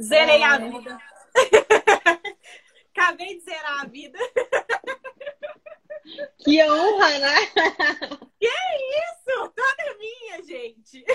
Zerei é... a vida. Acabei de zerar a vida. Que honra, né? Que isso? Toda minha, gente.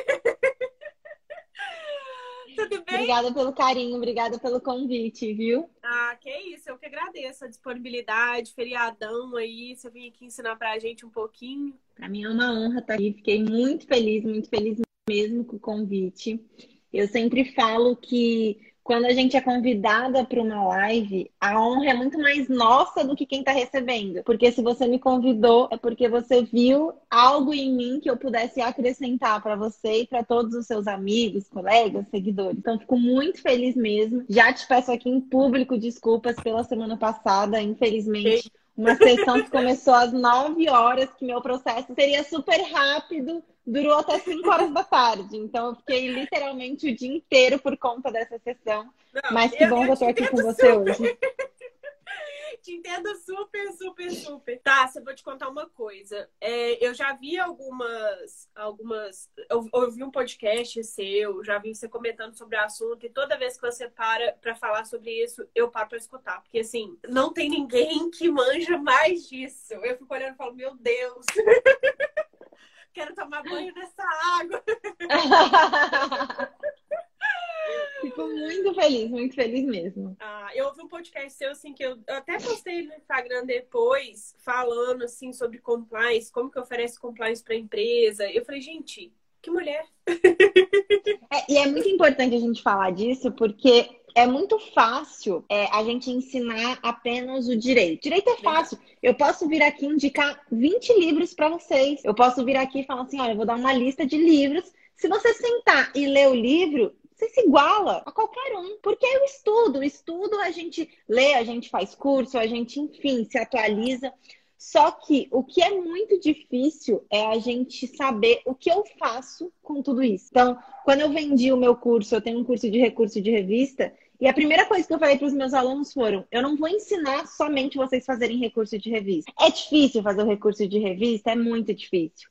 Tudo bem? Obrigada pelo carinho, obrigada pelo convite, viu? Ah, que isso, eu que agradeço a disponibilidade, feriadão aí, você vir aqui ensinar pra gente um pouquinho. Pra mim é uma honra estar aqui, fiquei muito feliz, muito feliz mesmo com o convite. Eu sempre falo que quando a gente é convidada para uma live, a honra é muito mais nossa do que quem está recebendo. Porque se você me convidou, é porque você viu algo em mim que eu pudesse acrescentar para você e para todos os seus amigos, colegas, seguidores. Então, fico muito feliz mesmo. Já te peço aqui em público desculpas pela semana passada, infelizmente. Uma sessão que começou às 9 horas, que meu processo seria super rápido, durou até 5 horas da tarde. Então eu fiquei literalmente o dia inteiro por conta dessa sessão. Não, Mas que bom que eu tô aqui com você hoje. Te entendo super, super, super. Tá, eu vou te contar uma coisa. É, eu já vi algumas. algumas eu ouvi um podcast seu, já vi você comentando sobre o assunto, e toda vez que você para pra falar sobre isso, eu paro pra escutar. Porque assim, não tem ninguém que manja mais disso. Eu fico olhando e falo, meu Deus. quero tomar banho nessa água. Fico muito feliz, muito feliz mesmo. Ah, eu ouvi um podcast seu, assim, que eu, eu até postei no Instagram depois, falando, assim, sobre compliance, como que oferece compliance para empresa. Eu falei, gente, que mulher! É, e é muito importante a gente falar disso, porque é muito fácil é, a gente ensinar apenas o direito. Direito é fácil. Eu posso vir aqui indicar 20 livros para vocês. Eu posso vir aqui e falar assim: olha, eu vou dar uma lista de livros. Se você sentar e ler o livro, você se iguala a qualquer um. Porque é o estudo. Estudo a gente lê, a gente faz curso, a gente, enfim, se atualiza. Só que o que é muito difícil é a gente saber o que eu faço com tudo isso. Então, quando eu vendi o meu curso, eu tenho um curso de recurso de revista, e a primeira coisa que eu falei para os meus alunos foram: eu não vou ensinar somente vocês fazerem recurso de revista. É difícil fazer o recurso de revista? É muito difícil.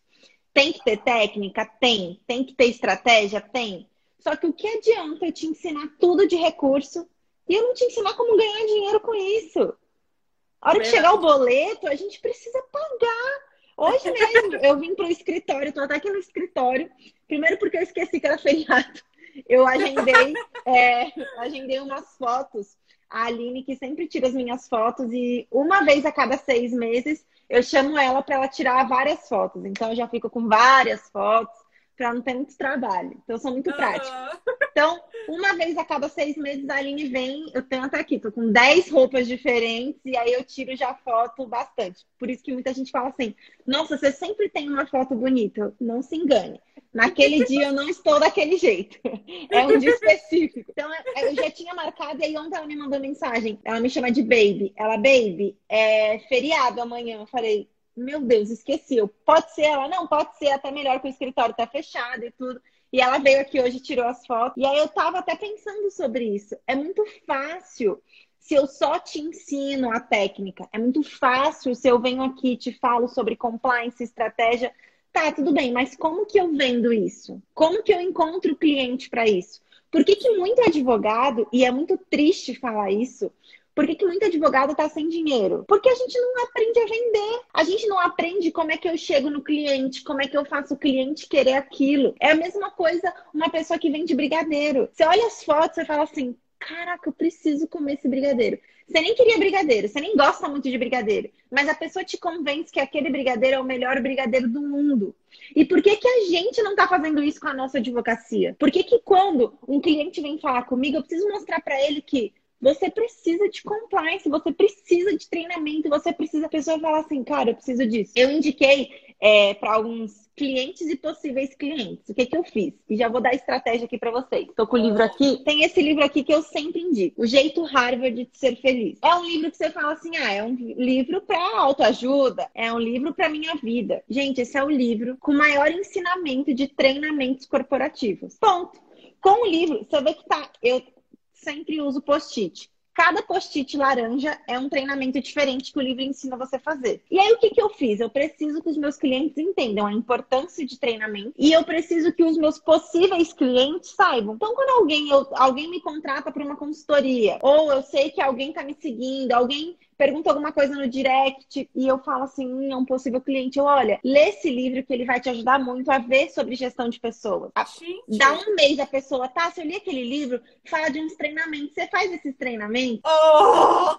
Tem que ter técnica? Tem. Tem que ter estratégia? Tem. Só que o que adianta eu te ensinar tudo de recurso e eu não te ensinar como ganhar dinheiro com isso? A hora que chegar o boleto, a gente precisa pagar. Hoje mesmo, eu vim para o escritório, estou até aqui no escritório. Primeiro porque eu esqueci que era feriado. Eu agendei, é, agendei umas fotos. A Aline, que sempre tira as minhas fotos, e uma vez a cada seis meses eu chamo ela para ela tirar várias fotos. Então eu já fico com várias fotos para não ter muito trabalho. Então, eu sou muito prática. Então, uma vez a cada seis meses, a Aline vem, eu tenho até aqui, tô com dez roupas diferentes, e aí eu tiro já foto bastante. Por isso que muita gente fala assim, nossa, você sempre tem uma foto bonita. Não se engane. Naquele dia eu não estou daquele jeito. É um dia específico. Então, eu já tinha marcado, e aí ontem ela me mandou mensagem. Ela me chama de Baby. Ela, Baby, é feriado amanhã. Eu falei, meu Deus, esqueci. Pode ser ela? Não, pode ser até melhor que o escritório tá fechado e tudo. E ela veio aqui hoje, tirou as fotos. E aí eu tava até pensando sobre isso. É muito fácil se eu só te ensino a técnica. É muito fácil se eu venho aqui te falo sobre compliance, estratégia. Tá, tudo bem, mas como que eu vendo isso? Como que eu encontro cliente para isso? Por que, que muito advogado, e é muito triste falar isso, por que, que muito advogado está sem dinheiro? Porque a gente não aprende a vender. A gente não aprende como é que eu chego no cliente, como é que eu faço o cliente querer aquilo. É a mesma coisa uma pessoa que vende brigadeiro. Você olha as fotos e fala assim: caraca, eu preciso comer esse brigadeiro. Você nem queria brigadeiro, você nem gosta muito de brigadeiro, mas a pessoa te convence que aquele brigadeiro é o melhor brigadeiro do mundo. E por que, que a gente não está fazendo isso com a nossa advocacia? Por que, que quando um cliente vem falar comigo, eu preciso mostrar para ele que você precisa de compliance, você precisa de treinamento, você precisa. A pessoa falar assim, cara, eu preciso disso. Eu indiquei é, para alguns clientes e possíveis clientes. O que, que eu fiz? E já vou dar estratégia aqui para vocês. Estou com o livro aqui. Tem esse livro aqui que eu sempre indico: O Jeito Harvard de Ser Feliz. É um livro que você fala assim: ah, é um livro para autoajuda, é um livro para minha vida. Gente, esse é o livro com maior ensinamento de treinamentos corporativos. Ponto. Com o livro, você vê que tá. Eu sempre uso post-it. Cada post-it laranja é um treinamento diferente que o livro ensina você a fazer. E aí, o que, que eu fiz? Eu preciso que os meus clientes entendam a importância de treinamento e eu preciso que os meus possíveis clientes saibam. Então, quando alguém, eu, alguém me contrata para uma consultoria, ou eu sei que alguém está me seguindo, alguém pergunta alguma coisa no direct e eu falo assim, hum, é um possível cliente, eu, olha, lê esse livro que ele vai te ajudar muito a ver sobre gestão de pessoas. Gente. Dá um mês a pessoa, tá, se eu li aquele livro, fala de uns treinamentos, você faz esses treinamentos? Oh!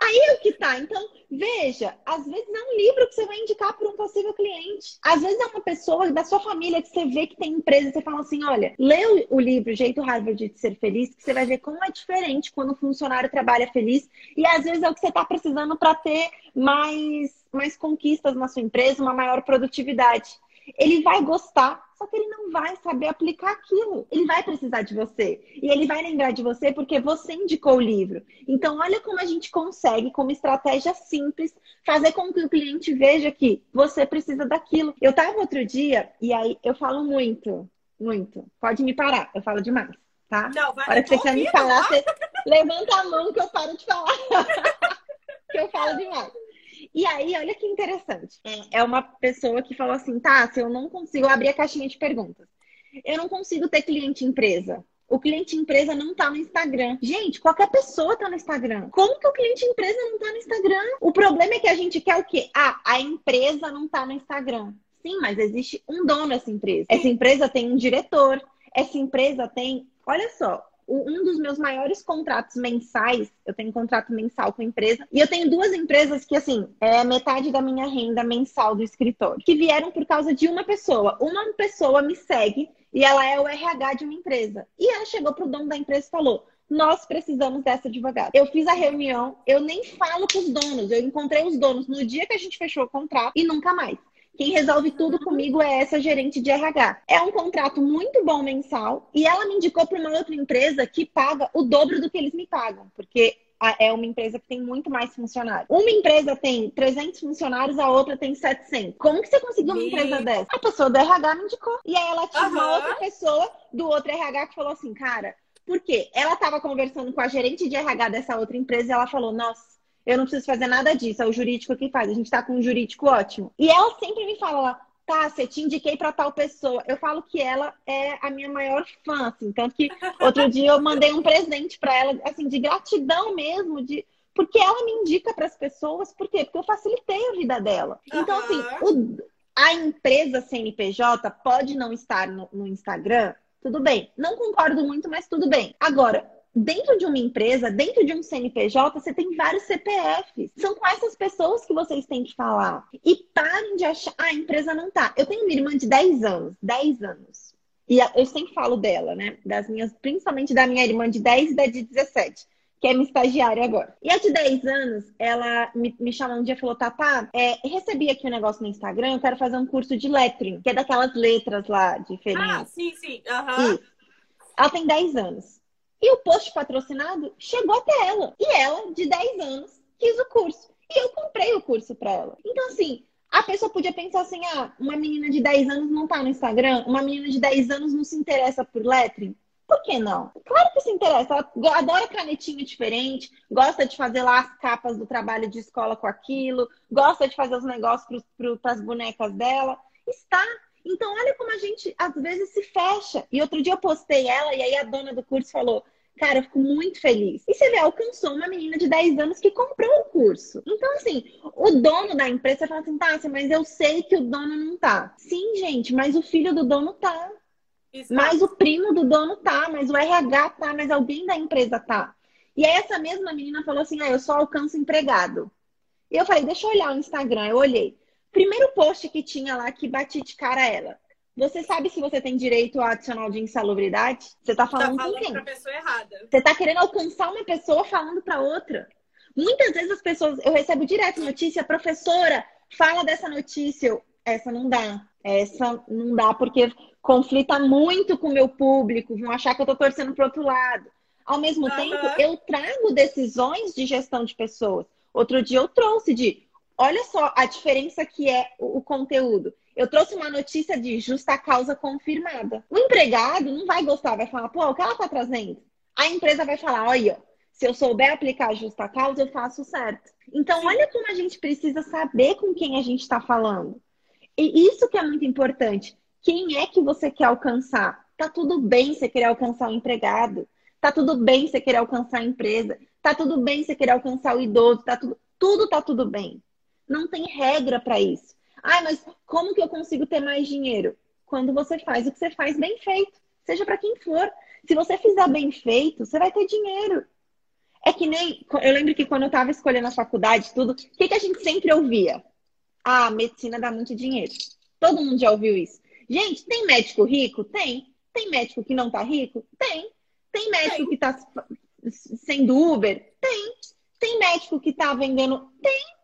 Aí é o que tá. Então, veja, às vezes é um livro que você vai indicar para um possível cliente. Às vezes é uma pessoa da sua família que você vê que tem empresa e você fala assim: olha, lê o livro Jeito Harvard de Ser Feliz, que você vai ver como é diferente quando o funcionário trabalha feliz. E às vezes é o que você está precisando para ter mais, mais conquistas na sua empresa, uma maior produtividade. Ele vai gostar só que ele não vai saber aplicar aquilo. Ele vai precisar de você. E ele vai lembrar de você porque você indicou o livro. Então, olha como a gente consegue, com uma estratégia simples, fazer com que o cliente veja que você precisa daquilo. Eu estava outro dia, e aí eu falo muito, muito. Pode me parar, eu falo demais, tá? Não, vai. Hora que você quer me falar, você levanta a mão que eu paro de falar. que eu falo demais. E aí, olha que interessante. É, é uma pessoa que falou assim, tá, se eu não consigo abrir a caixinha de perguntas. Eu não consigo ter cliente empresa. O cliente empresa não tá no Instagram. Gente, qualquer pessoa tá no Instagram. Como que o cliente empresa não tá no Instagram? O problema é que a gente quer o quê? Ah, a empresa não tá no Instagram. Sim, mas existe um dono dessa empresa. Essa empresa tem um diretor. Essa empresa tem. Olha só, um dos meus maiores contratos mensais, eu tenho um contrato mensal com empresa, e eu tenho duas empresas que, assim, é metade da minha renda mensal do escritório, que vieram por causa de uma pessoa. Uma pessoa me segue e ela é o RH de uma empresa. E ela chegou pro dono da empresa e falou: nós precisamos dessa advogada. Eu fiz a reunião, eu nem falo com os donos, eu encontrei os donos no dia que a gente fechou o contrato e nunca mais. Quem resolve tudo comigo é essa gerente de RH. É um contrato muito bom mensal e ela me indicou para uma outra empresa que paga o dobro do que eles me pagam, porque é uma empresa que tem muito mais funcionários. Uma empresa tem 300 funcionários, a outra tem 700. Como que você conseguiu uma empresa dessa? A pessoa do RH me indicou. E aí ela tinha uhum. uma outra pessoa do outro RH que falou assim, cara, por quê? Ela estava conversando com a gerente de RH dessa outra empresa e ela falou, nossa, eu não preciso fazer nada disso, é o jurídico que faz. A gente tá com um jurídico ótimo. E ela sempre me fala, tá, você te indiquei para tal pessoa. Eu falo que ela é a minha maior fã, assim, tanto que outro dia eu mandei um presente para ela, assim, de gratidão mesmo, de porque ela me indica para as pessoas, por quê? Porque eu facilitei a vida dela. Então, assim, o, a empresa CNPJ pode não estar no, no Instagram, tudo bem. Não concordo muito, mas tudo bem. Agora, dentro de uma empresa, dentro de um CNPJ, você tem vários CPFs. São com essas pessoas que vocês têm que falar. E parem de achar, ah, a empresa não tá. Eu tenho uma irmã de 10 anos, 10 anos. E eu sempre falo dela, né? Das minhas, principalmente da minha irmã de 10 e da de 17 que é minha estagiária agora. E a de 10 anos, ela me, me chamou um dia e falou: Tatá, é, recebi aqui um negócio no Instagram, eu quero fazer um curso de lettering, que é daquelas letras lá diferentes. Ah, sim, sim. Uhum. Ela tem 10 anos. E o post patrocinado chegou até ela. E ela, de 10 anos, quis o curso. E eu comprei o curso para ela. Então, assim, a pessoa podia pensar assim: ah, uma menina de 10 anos não tá no Instagram, uma menina de 10 anos não se interessa por lettering. Por que não? Claro que se interessa. Ela adora canetinha diferente, gosta de fazer lá as capas do trabalho de escola com aquilo, gosta de fazer os negócios para as bonecas dela. Está então, olha como a gente às vezes se fecha. E outro dia eu postei ela, e aí a dona do curso falou: Cara, eu fico muito feliz. E você vê, alcançou uma menina de 10 anos que comprou o curso. Então, assim, o dono da empresa fala assim, tá, mas eu sei que o dono não tá. Sim, gente, mas o filho do dono tá. Exato. Mas o primo do dono tá, mas o RH tá, mas alguém da empresa tá. E aí essa mesma menina falou assim: ah, eu só alcanço empregado. E eu falei, deixa eu olhar o Instagram. Eu olhei. Primeiro post que tinha lá que bati de cara ela. Você sabe se você tem direito ao adicional de insalubridade? Você tá falando, tá falando com quem? Pra pessoa errada. Você tá querendo alcançar uma pessoa falando para outra. Muitas vezes as pessoas, eu recebo direto notícia, professora, fala dessa notícia. Eu, essa não dá. Essa não dá porque conflita muito com o meu público, vão achar que eu tô torcendo pro outro lado. Ao mesmo uhum. tempo, eu trago decisões de gestão de pessoas. Outro dia eu trouxe de olha só a diferença que é o, conteúdo. Eu trouxe uma notícia de justa causa confirmada. O empregado não vai gostar, vai falar, pô, o que ela tá trazendo? A empresa vai falar, olha, Se eu souber aplicar justa causa, eu faço certo. Então, olha como a gente precisa saber com quem a gente está falando. E isso que é muito importante. Quem é que você quer alcançar? Tá tudo bem você querer alcançar o empregado. Tá tudo bem você querer alcançar a empresa. Tá tudo bem você querer alcançar o idoso. Tá tudo, tudo tá tudo bem. Não tem regra para isso. Ai, mas como que eu consigo ter mais dinheiro? Quando você faz o que você faz bem feito, seja para quem for. Se você fizer bem feito, você vai ter dinheiro. É que nem. Eu lembro que quando eu estava escolhendo a faculdade, tudo, o que, que a gente sempre ouvia? Ah, medicina dá muito dinheiro. Todo mundo já ouviu isso. Gente, tem médico rico? Tem. Tem médico que não tá rico? Tem. Tem médico tem. que tá sendo Uber? Tem. Tem médico que tá vendendo? Tem.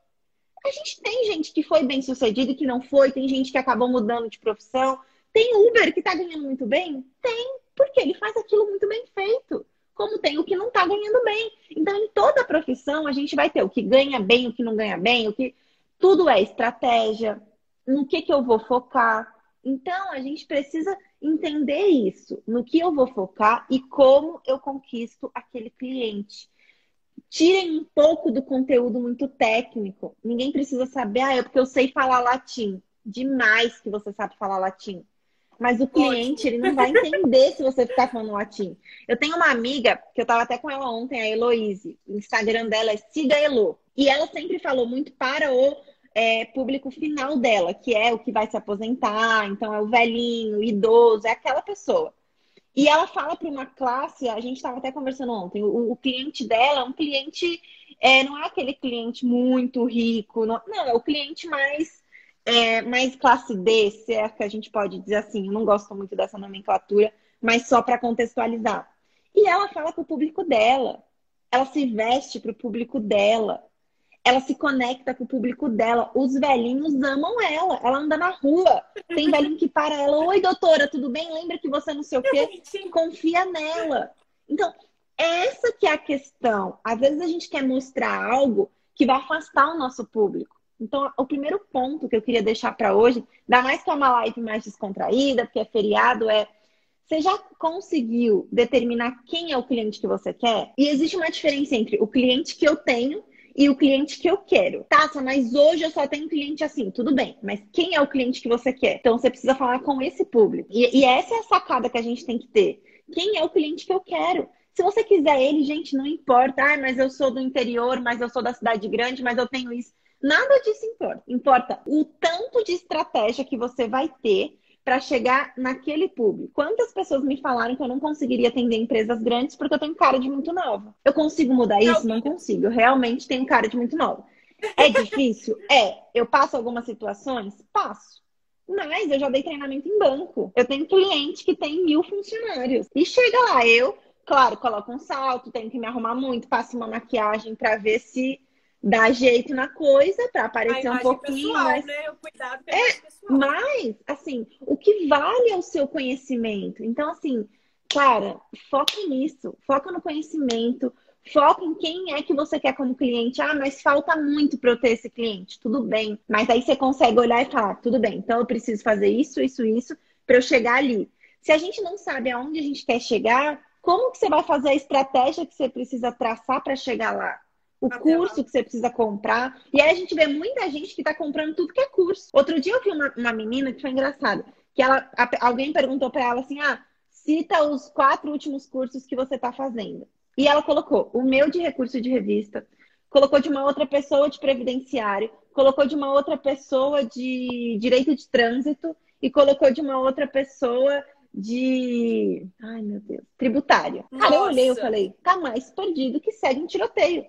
A gente tem gente que foi bem sucedido e que não foi, tem gente que acabou mudando de profissão. Tem Uber que tá ganhando muito bem? Tem, porque ele faz aquilo muito bem feito. Como tem o que não tá ganhando bem. Então, em toda profissão, a gente vai ter o que ganha bem, o que não ganha bem, o que. Tudo é estratégia, no que, que eu vou focar. Então, a gente precisa entender isso, no que eu vou focar e como eu conquisto aquele cliente. Tirem um pouco do conteúdo muito técnico. Ninguém precisa saber, ah, é porque eu sei falar latim. Demais que você sabe falar latim. Mas o cliente, ele não vai entender se você ficar falando latim. Eu tenho uma amiga, que eu tava até com ela ontem, a Heloise. O Instagram dela é Siga Elo. E ela sempre falou muito para o é, público final dela, que é o que vai se aposentar, então é o velhinho, o idoso, é aquela pessoa. E ela fala para uma classe, a gente estava até conversando ontem, o, o, cliente dela é um cliente, é, não é aquele cliente muito rico, não, não é o cliente mais, é, mais classe D, se é que a gente pode dizer assim, eu não gosto muito dessa nomenclatura, mas só para contextualizar. E ela fala para o público dela, ela se veste para o público dela, ela se conecta com o público dela. Os velhinhos amam ela. Ela anda na rua. Tem velhinho que para ela. Oi, doutora, tudo bem? Lembra que você não sei o quê? Confia nela. Então, essa que é a questão. Às vezes a gente quer mostrar algo que vai afastar o nosso público. Então, o primeiro ponto que eu queria deixar para hoje, ainda mais que é uma live mais descontraída, porque é feriado, é você já conseguiu determinar quem é o cliente que você quer? E existe uma diferença entre o cliente que eu tenho e o cliente que eu quero. Tá, mas hoje eu só tenho cliente assim, tudo bem, mas quem é o cliente que você quer? Então você precisa falar com esse público. E, e essa é a sacada que a gente tem que ter. Quem é o cliente que eu quero? Se você quiser ele, gente, não importa. Ah, mas eu sou do interior, mas eu sou da cidade grande, mas eu tenho isso. Nada disso importa. Importa o tanto de estratégia que você vai ter para chegar naquele público. Quantas pessoas me falaram que eu não conseguiria atender empresas grandes porque eu tenho cara de muito nova? Eu consigo mudar isso? Não consigo. Eu realmente tenho cara de muito nova. É difícil? É. Eu passo algumas situações? Passo. Mas eu já dei treinamento em banco. Eu tenho cliente que tem mil funcionários. E chega lá, eu, claro, coloco um salto, tenho que me arrumar muito, passo uma maquiagem para ver se dá jeito na coisa para aparecer um pouquinho, pessoal, mas né? o cuidado é, mas assim, o que vale é o seu conhecimento. Então assim, cara, foca nisso, foca no conhecimento, foca em quem é que você quer como cliente. Ah, mas falta muito para eu ter esse cliente. Tudo bem, mas aí você consegue olhar e falar, tudo bem. Então eu preciso fazer isso, isso, isso para eu chegar ali. Se a gente não sabe aonde a gente quer chegar, como que você vai fazer a estratégia que você precisa traçar para chegar lá? O curso que você precisa comprar. E aí a gente vê muita gente que está comprando tudo que é curso. Outro dia eu vi uma, uma menina que foi engraçada, que ela, a, alguém perguntou para ela assim: ah, cita os quatro últimos cursos que você está fazendo. E ela colocou o meu de recurso de revista, colocou de uma outra pessoa de previdenciário, colocou de uma outra pessoa de direito de trânsito e colocou de uma outra pessoa de. Ai, meu Deus, tributária. Cara, eu olhei e falei, tá mais perdido que segue um tiroteio.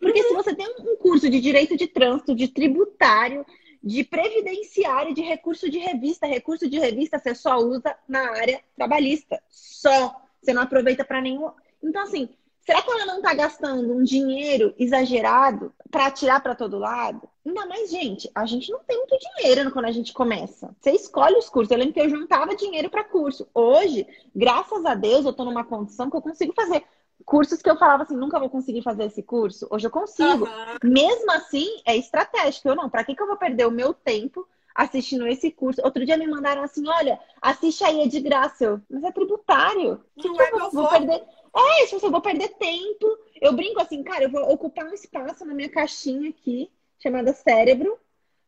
Porque se você tem um curso de direito de trânsito, de tributário, de previdenciário, de recurso de revista, recurso de revista você só usa na área trabalhista. Só. Você não aproveita para nenhum. Então, assim, será que ela não está gastando um dinheiro exagerado para tirar para todo lado? Ainda mais, gente, a gente não tem muito dinheiro quando a gente começa. Você escolhe os cursos. Eu lembro que eu juntava dinheiro para curso. Hoje, graças a Deus, eu estou numa condição que eu consigo fazer cursos que eu falava assim, nunca vou conseguir fazer esse curso, hoje eu consigo. Uhum. Mesmo assim, é estratégico. Eu não, para que, que eu vou perder o meu tempo assistindo esse curso? Outro dia me mandaram assim, olha, assiste aí, é de graça. Eu, mas é tributário. Que não que é eu vou, vou perder? É, isso eu vou perder tempo. Eu brinco assim, cara, eu vou ocupar um espaço na minha caixinha aqui, chamada cérebro,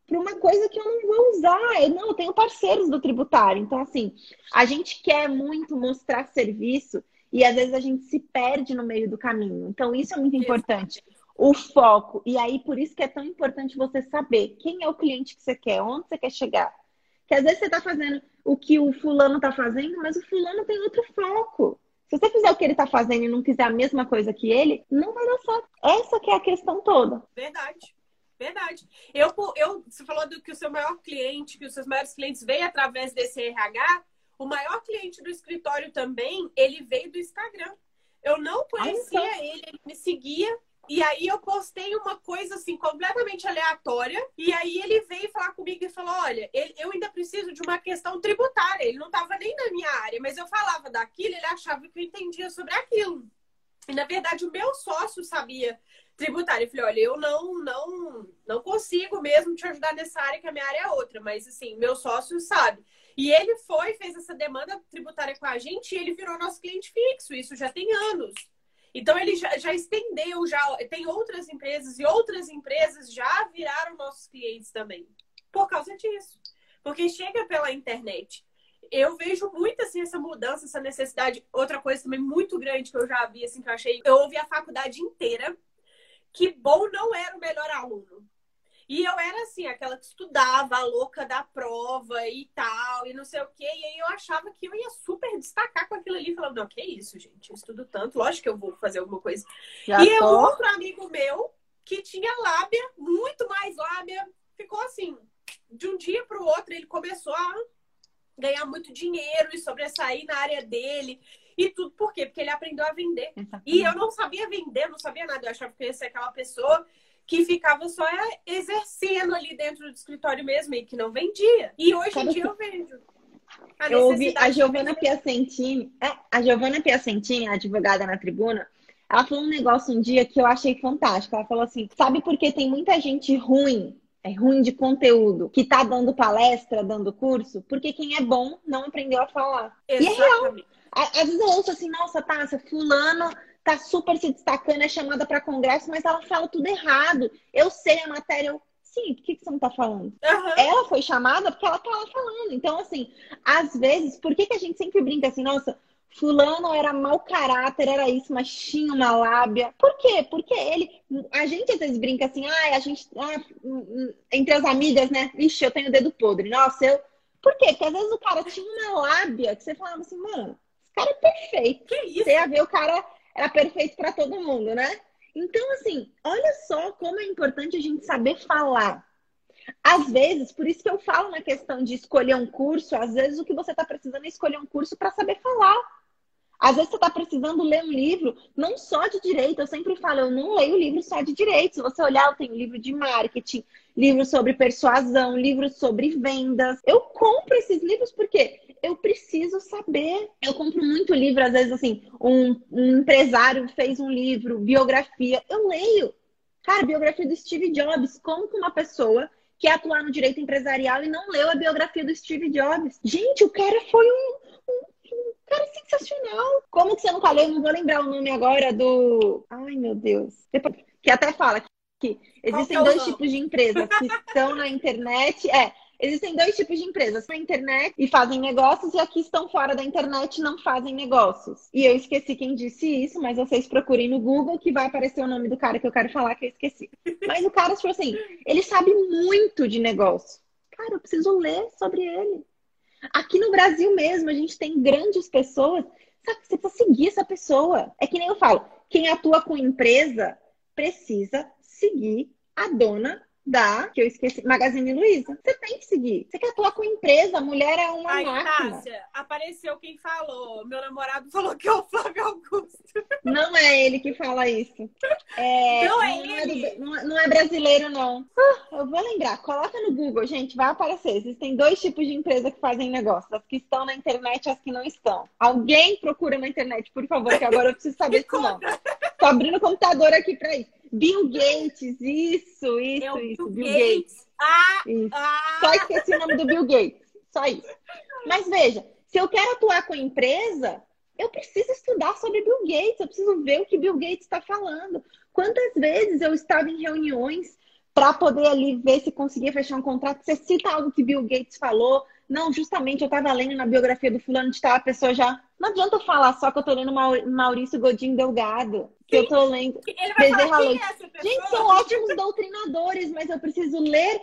para uma coisa que eu não vou usar. Eu, não, eu tenho parceiros do tributário. Então, assim, a gente quer muito mostrar serviço e às vezes a gente se perde no meio do caminho. Então, isso é muito importante. O foco. E aí, por isso que é tão importante você saber quem é o cliente que você quer, onde você quer chegar. Que às vezes você está fazendo o que o fulano está fazendo, mas o fulano tem outro foco. Se você fizer o que ele está fazendo e não quiser a mesma coisa que ele, não vai dar certo. Essa que é a questão toda. Verdade. Verdade. Eu, eu, você falou do que o seu maior cliente, que os seus maiores clientes veio através desse RH. O maior cliente do escritório também, ele veio do Instagram. Eu não conhecia então. ele, ele me seguia e aí eu postei uma coisa assim completamente aleatória. E aí ele veio falar comigo e falou: olha, eu ainda preciso de uma questão tributária. Ele não estava nem na minha área, mas eu falava daquilo, ele achava que eu entendia sobre aquilo. E na verdade o meu sócio sabia tributário. Eu falei, olha, eu não, não, não consigo mesmo te ajudar nessa área, que a minha área é outra, mas assim, meu sócio sabe. E ele foi, fez essa demanda tributária com a gente e ele virou nosso cliente fixo. Isso já tem anos. Então ele já, já estendeu, já tem outras empresas e outras empresas já viraram nossos clientes também. Por causa disso. Porque chega pela internet. Eu vejo muito assim essa mudança, essa necessidade. Outra coisa também muito grande que eu já vi, assim, que eu achei. Eu ouvi a faculdade inteira que bom não era o melhor aluno. E eu era assim, aquela que estudava, a louca da prova e tal, e não sei o quê. E aí eu achava que eu ia super destacar com aquilo ali. Falando, não, que isso, gente, eu estudo tanto, lógico que eu vou fazer alguma coisa. Já e tô. outro amigo meu, que tinha lábia, muito mais lábia, ficou assim, de um dia para o outro, ele começou a ganhar muito dinheiro e sobressair na área dele. E tudo por quê? Porque ele aprendeu a vender. E eu não sabia vender, não sabia nada. Eu achava que ia ser aquela pessoa que ficava só exercendo ali dentro do escritório mesmo e que não vendia. E hoje Sabe em dia eu vejo. Eu ouvi a Giovana Piacentini, é, a Giovana Piacentini, a advogada na tribuna, ela falou um negócio um dia que eu achei fantástico. Ela falou assim: sabe por que tem muita gente ruim, é ruim de conteúdo, que tá dando palestra, dando curso? Porque quem é bom não aprendeu a falar. Exatamente. E é real. Às vezes eu ouço assim, nossa, Tássia, fulano tá super se destacando, é chamada para congresso, mas ela fala tudo errado. Eu sei a matéria, eu, sim, por que, que você não tá falando? Uhum. Ela foi chamada porque ela tá lá falando. Então, assim, às vezes, por que, que a gente sempre brinca assim, nossa, fulano era mau caráter, era isso, mas tinha uma lábia. Por quê? Porque ele. A gente às vezes brinca assim, ah, a gente. Ah, entre as amigas, né? Ixi, eu tenho o dedo podre. Nossa, eu. Por quê? Porque às vezes o cara tinha uma lábia que você falava assim, mano, esse cara é perfeito. Que isso? Você ia ver o cara era perfeito para todo mundo, né? Então, assim, olha só como é importante a gente saber falar. Às vezes, por isso que eu falo na questão de escolher um curso, às vezes o que você está precisando é escolher um curso para saber falar. Às vezes você está precisando ler um livro, não só de direito. Eu sempre falo, eu não leio livro só de direito. Se você olhar, eu tenho livro de marketing, livro sobre persuasão, livro sobre vendas. Eu compro esses livros porque eu preciso saber. Eu compro muito livro, às vezes, assim, um, um empresário fez um livro, biografia. Eu leio. Cara, biografia do Steve Jobs. Como que uma pessoa que atuar no direito empresarial e não leu a biografia do Steve Jobs? Gente, o cara foi um cara sensacional. Como que você nunca leu? Não vou lembrar o nome agora do. Ai, meu Deus. Que até fala que existem é dois tipos de empresas que estão na internet. É, Existem dois tipos de empresas, na internet e fazem negócios, e aqui estão fora da internet e não fazem negócios. E eu esqueci quem disse isso, mas vocês procurem no Google que vai aparecer o nome do cara que eu quero falar que eu esqueci. Mas o cara, tipo assim, ele sabe muito de negócio. Cara, eu preciso ler sobre ele. Aqui no Brasil mesmo, a gente tem grandes pessoas. Sabe, você precisa seguir essa pessoa. É que nem eu falo, quem atua com empresa precisa seguir a dona da, que eu esqueci, Magazine Luiza. Você tem que seguir. Você quer atuar com empresa, a mulher é uma Ai, máquina. Tássia, apareceu quem falou. Meu namorado falou que é o Flávio Augusto. Não é ele que fala isso. É, não é não ele. É do, não, não, é brasileiro, não. Uh, eu vou lembrar. Coloca no Google, gente, vai aparecer. Existem dois tipos de empresa que fazem negócio. As que estão na internet e as que não estão. Alguém procura na internet, por favor, que agora eu preciso saber se não. Tô abrindo o computador aqui pra isso. Bill Gates, isso, isso, é isso. Bill, Gates. Gates. Ah, isso. Ah. Só esqueci o nome do Bill Gates. Só isso. Mas veja, se eu quero atuar com a empresa, eu preciso estudar sobre Bill Gates, eu preciso ver o que Bill Gates está falando. Quantas vezes eu estava em reuniões para poder ali ver se conseguia fechar um contrato? Você cita algo que Bill Gates falou? Não, justamente eu estava lendo na biografia do fulano de tal, a pessoa já. Não adianta eu falar só que eu tô lendo Maurício Godinho Delgado, que Sim. eu tô lendo. Bezerra Leite. É Gente, são ótimos doutrinadores, mas eu preciso ler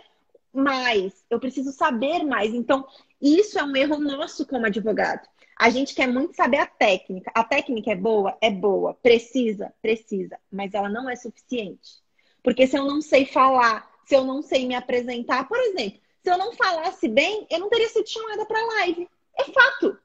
mais, eu preciso saber mais. Então, isso é um erro nosso como advogado. A gente quer muito saber a técnica. A técnica é boa? É boa. Precisa? Precisa. Mas ela não é suficiente. Porque se eu não sei falar, se eu não sei me apresentar, por exemplo, se eu não falasse bem, eu não teria sido chamada para live. É fato.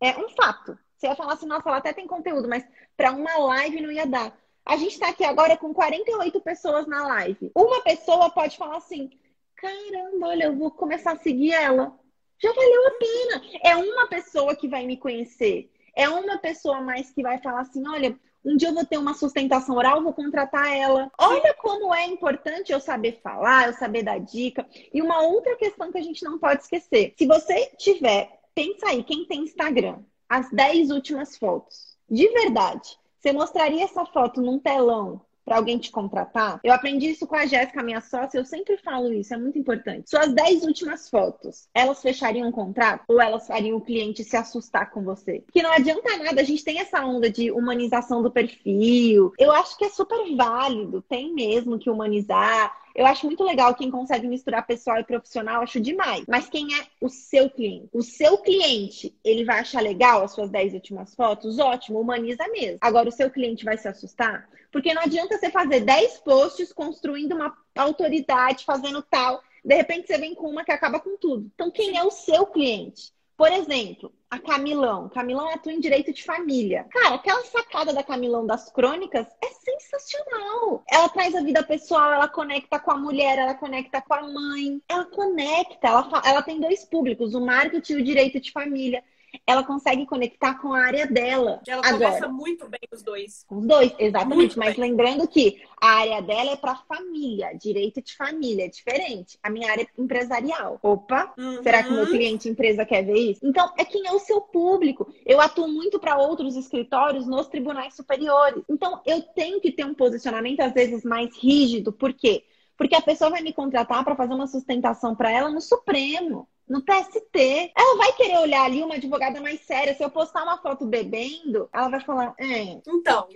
É um fato. Você ia falar assim, nossa, ela até tem conteúdo, mas para uma live não ia dar. A gente está aqui agora com 48 pessoas na live. Uma pessoa pode falar assim: caramba, olha, eu vou começar a seguir ela já valeu a pena. É uma pessoa que vai me conhecer. É uma pessoa mais que vai falar assim: olha, um dia eu vou ter uma sustentação oral, vou contratar ela. Olha como é importante eu saber falar, eu saber dar dica. E uma outra questão que a gente não pode esquecer: se você tiver, pensa aí, quem tem Instagram, as 10 últimas fotos, de verdade, você mostraria essa foto num telão para alguém te contratar, eu aprendi isso com a Jéssica, minha sócia, eu sempre falo isso, é muito importante. Suas 10 últimas fotos, elas fechariam um contrato ou elas fariam o cliente se assustar com você? Que não adianta nada, a gente tem essa onda de humanização do perfil. Eu acho que é super válido, tem mesmo que humanizar. Eu acho muito legal quem consegue misturar pessoal e profissional, acho demais. Mas quem é o seu cliente? O seu cliente, ele vai achar legal as suas 10 últimas fotos? Ótimo, humaniza mesmo. Agora, o seu cliente vai se assustar? Porque não adianta você fazer 10 posts construindo uma autoridade, fazendo tal. De repente, você vem com uma que acaba com tudo. Então, quem é o seu cliente? Por exemplo, a Camilão. Camilão atua em direito de família. Cara, aquela sacada da Camilão das crônicas é sensacional. Ela traz a vida pessoal, ela conecta com a mulher, ela conecta com a mãe. Ela conecta, ela, ela tem dois públicos, o marketing e o direito de família ela consegue conectar com a área dela. Ela Agora, conversa muito bem os dois. Os dois, exatamente. Muito mas bem. lembrando que a área dela é para família, direito de família, é diferente. A minha área é empresarial. Opa, uhum. será que o meu cliente empresa quer ver isso? Então, é quem é o seu público. Eu atuo muito para outros escritórios nos tribunais superiores. Então, eu tenho que ter um posicionamento às vezes mais rígido. Por quê? Porque a pessoa vai me contratar para fazer uma sustentação para ela no Supremo no TST. Ela vai querer olhar ali uma advogada mais séria. Se eu postar uma foto bebendo, ela vai falar, é. Então.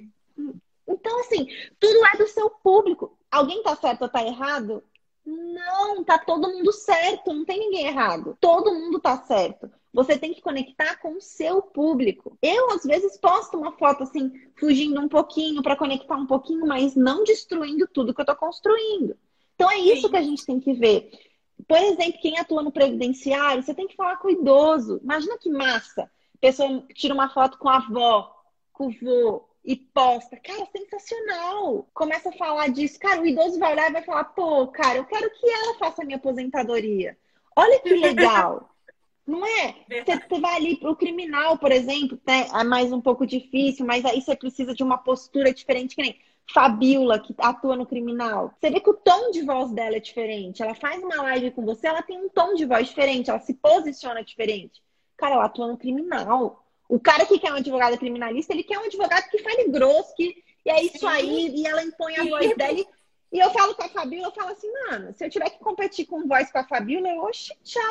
Então, assim, tudo é do seu público. Alguém tá certo ou tá errado? Não, tá todo mundo certo, não tem ninguém errado. Todo mundo tá certo. Você tem que conectar com o seu público. Eu, às vezes, posto uma foto assim, fugindo um pouquinho para conectar um pouquinho, mas não destruindo tudo que eu tô construindo. Então é isso Sim. que a gente tem que ver. Por exemplo, quem atua no previdenciário, você tem que falar com o idoso. Imagina que massa. A pessoa tira uma foto com a avó, com o vô e posta. Cara, sensacional. Começa a falar disso. Cara, o idoso vai olhar e vai falar: pô, cara, eu quero que ela faça a minha aposentadoria. Olha que legal. Não é? Você, vai ali para o criminal, por exemplo, né? é mais um pouco difícil, mas aí você precisa de uma postura diferente, que nem Fabiola, que atua no criminal. Você vê que o tom de voz dela é diferente. Ela faz uma live com você, ela tem um tom de voz diferente, ela se posiciona diferente. Cara, ela atua no criminal. O cara que quer um advogado criminalista, ele quer um advogado que fale grosso, que e é isso aí, e ela impõe a voz dela. E eu falo com a Fabiola, eu falo assim, mano, se eu tiver que competir com voz com a Fabiola, eu, oxe, tchau.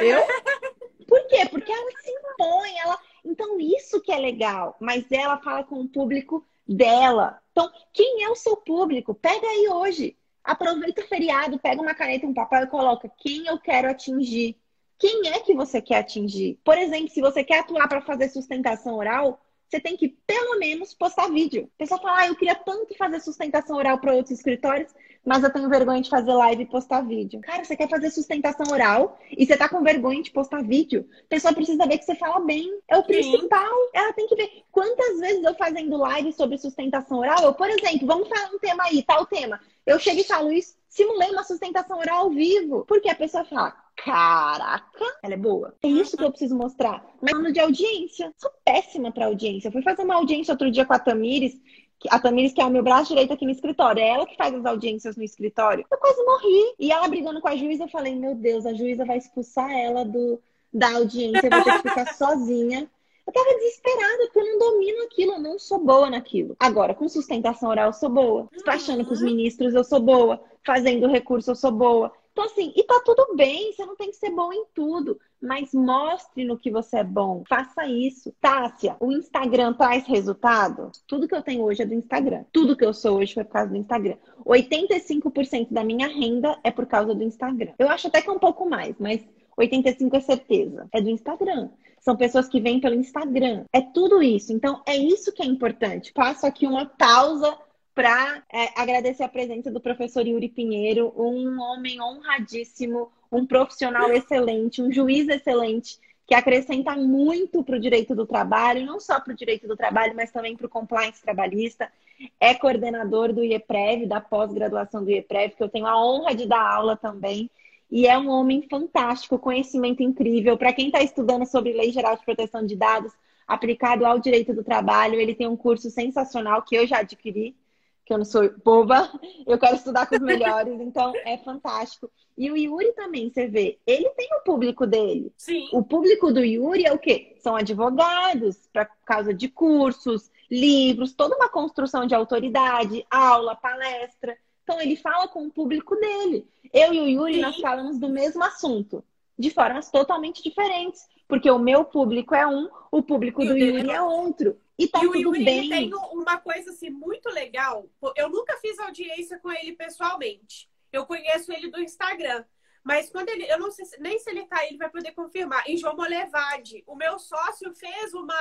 Eu? Por quê? Porque ela se impõe, ela. Então, isso que é legal. Mas ela fala com o público dela. Então, quem é o seu público? Pega aí hoje. Aproveita o feriado, pega uma caneta um papel e coloca quem eu quero atingir. Quem é que você quer atingir? Por exemplo, se você quer atuar para fazer sustentação oral, você tem que, pelo menos, postar vídeo. O pessoal fala, ah, eu queria tanto fazer sustentação oral para outros escritórios, mas eu tenho vergonha de fazer live e postar vídeo. Cara, você quer fazer sustentação oral e você tá com vergonha de postar vídeo? A pessoa precisa ver que você fala bem. É o Sim. principal. Ela tem que ver. Quantas vezes eu fazendo live sobre sustentação oral, eu, por exemplo, vamos falar um tema aí, tal tema. Eu chego e falo isso, simulei uma sustentação oral ao vivo. Porque a pessoa fala, caraca, ela é boa. É isso que eu preciso mostrar. Mas falando de audiência, sou péssima para audiência. Eu fui fazer uma audiência outro dia com a Tamires, a Tamires, que é o meu braço direito aqui no escritório, é ela que faz as audiências no escritório. Eu quase morri. E ela brigando com a juíza, eu falei, meu Deus, a juíza vai expulsar ela do, da audiência, vai ter que ficar sozinha. Eu tava desesperada porque eu não domino aquilo, eu não sou boa naquilo. Agora, com sustentação oral eu sou boa. Despachando com os uhum. ministros eu sou boa. Fazendo recurso eu sou boa. Então, assim, e tá tudo bem, você não tem que ser bom em tudo, mas mostre no que você é bom. Faça isso. Tássia, o Instagram traz resultado? Tudo que eu tenho hoje é do Instagram. Tudo que eu sou hoje foi por causa do Instagram. 85% da minha renda é por causa do Instagram. Eu acho até que é um pouco mais, mas 85% é certeza. É do Instagram. São pessoas que vêm pelo Instagram. É tudo isso. Então, é isso que é importante. Passo aqui uma pausa para é, agradecer a presença do professor Yuri Pinheiro, um homem honradíssimo, um profissional excelente, um juiz excelente, que acrescenta muito para o direito do trabalho, não só para o direito do trabalho, mas também para o compliance trabalhista. É coordenador do IEPREV, da pós-graduação do IEPREV, que eu tenho a honra de dar aula também. E é um homem fantástico, conhecimento incrível. Para quem está estudando sobre Lei Geral de Proteção de Dados aplicado ao direito do trabalho, ele tem um curso sensacional que eu já adquiri, que eu não sou boba, eu quero estudar com os melhores, então é fantástico. E o Yuri também, você vê, ele tem o público dele. Sim. O público do Yuri é o quê? São advogados, por causa de cursos, livros, toda uma construção de autoridade, aula, palestra. Então ele fala com o público dele. Eu e o Yuri, Sim. nós falamos do mesmo assunto, de formas totalmente diferentes. Porque o meu público é um, o público e do Yuri é outro. E tá e tudo o Yuri bem. tem uma coisa assim muito legal. Eu nunca fiz audiência com ele pessoalmente. Eu conheço ele do Instagram. Mas quando ele, eu não sei se, nem se ele tá aí, ele vai poder confirmar. Em João Molevade, o meu sócio fez uma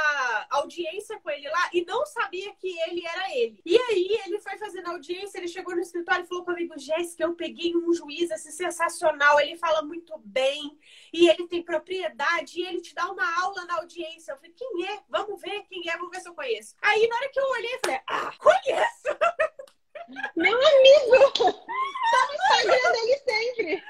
audiência com ele lá e não sabia que ele era ele. E aí ele foi fazendo audiência, ele chegou no escritório e falou comigo, Jéssica, eu peguei um juiz assim, sensacional, ele fala muito bem e ele tem propriedade e ele te dá uma aula na audiência. Eu falei, quem é? Vamos ver quem é, vamos ver se eu conheço. Aí na hora que eu olhei, eu falei, ah, conheço! Meu amigo! Tá no Instagram dele sempre.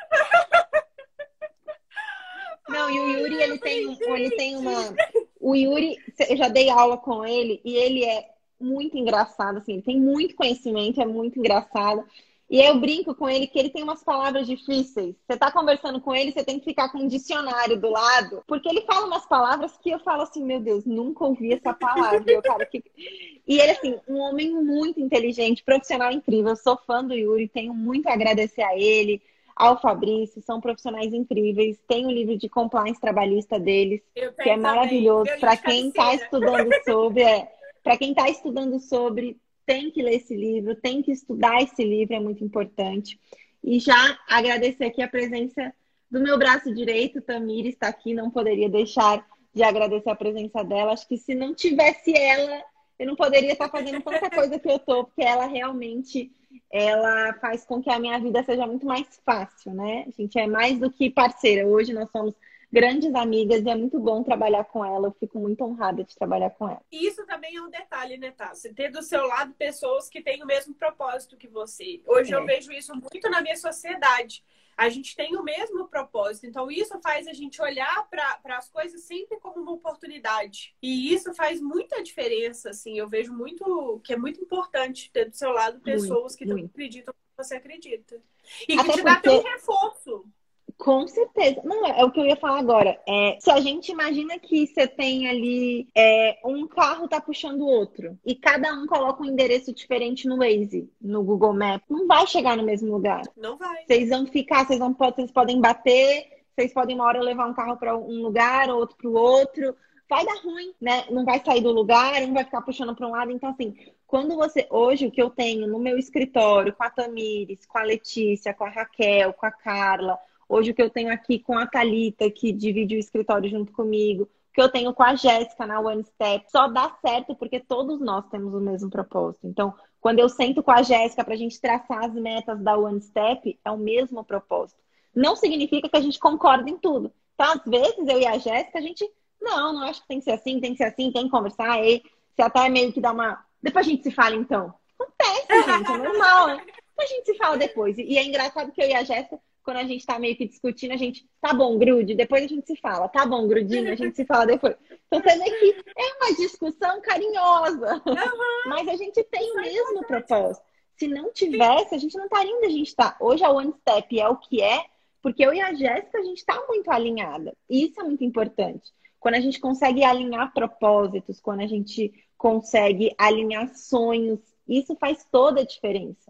E o Yuri, ele tem, ele tem uma. O Yuri, eu já dei aula com ele e ele é muito engraçado, assim, ele tem muito conhecimento, é muito engraçado. E eu brinco com ele que ele tem umas palavras difíceis. Você tá conversando com ele, você tem que ficar com um dicionário do lado, porque ele fala umas palavras que eu falo assim, meu Deus, nunca ouvi essa palavra. eu, cara, que... E ele, assim, um homem muito inteligente, profissional incrível. Eu sou fã do Yuri, tenho muito a agradecer a ele, ao Fabrício, são profissionais incríveis. Tem o livro de compliance trabalhista deles, que é maravilhoso. Para quem está estudando sobre, é, para quem está estudando sobre, tem que ler esse livro, tem que estudar esse livro, é muito importante. E já agradecer aqui a presença do meu braço direito, Tamir está aqui, não poderia deixar de agradecer a presença dela. Acho que se não tivesse ela, eu não poderia estar fazendo tanta coisa que eu tô, porque ela realmente ela faz com que a minha vida seja muito mais fácil, né? A gente é mais do que parceira. Hoje nós somos grandes amigas e é muito bom trabalhar com ela. Eu fico muito honrada de trabalhar com ela. E isso também é um detalhe, né, Tassi? Ter do seu lado pessoas que têm o mesmo propósito que você. Hoje é. eu vejo isso muito na minha sociedade. A gente tem o mesmo propósito. Então, isso faz a gente olhar para as coisas sempre como uma oportunidade. E isso faz muita diferença, assim. Eu vejo muito que é muito importante ter do seu lado pessoas muito, que muito. acreditam que você acredita. E Até que te dá até um. Com certeza. Não, é, é, o que eu ia falar agora. É, se a gente imagina que você tem ali é, um carro tá puxando o outro e cada um coloca um endereço diferente no Waze, no Google Maps, não vai chegar no mesmo lugar. Não vai. Vocês vão ficar, vocês, vão, vocês podem bater, vocês podem uma hora levar um carro para um lugar, outro para o outro. Vai dar ruim, né? Não vai sair do lugar, um vai ficar puxando para um lado. Então, assim, quando você. Hoje, o que eu tenho no meu escritório, com a Tamires, com a Letícia, com a Raquel, com a Carla, Hoje o que eu tenho aqui com a Talita que divide o escritório junto comigo, que eu tenho com a Jéssica na One Step, só dá certo porque todos nós temos o mesmo propósito. Então, quando eu sento com a Jéssica para a gente traçar as metas da One Step, é o mesmo propósito. Não significa que a gente concorda em tudo. Então, às vezes, eu e a Jéssica, a gente, não, não acho que tem que ser assim, tem que ser assim, tem que conversar, e você até meio que dá uma. Depois a gente se fala, então. Acontece, gente, é normal, né? A gente se fala depois. E é engraçado que eu e a Jéssica, quando a gente tá meio que discutindo, a gente, tá bom, grude, depois a gente se fala, tá bom, grudinho, a gente se fala depois. Então você vê que é uma discussão carinhosa, uhum. mas a gente tem o mesmo propósito. Se não tivesse, a gente não estaria onde a gente está. Hoje a One Step é o que é, porque eu e a Jéssica, a gente está muito alinhada. E isso é muito importante. Quando a gente consegue alinhar propósitos, quando a gente consegue alinhar sonhos, isso faz toda a diferença.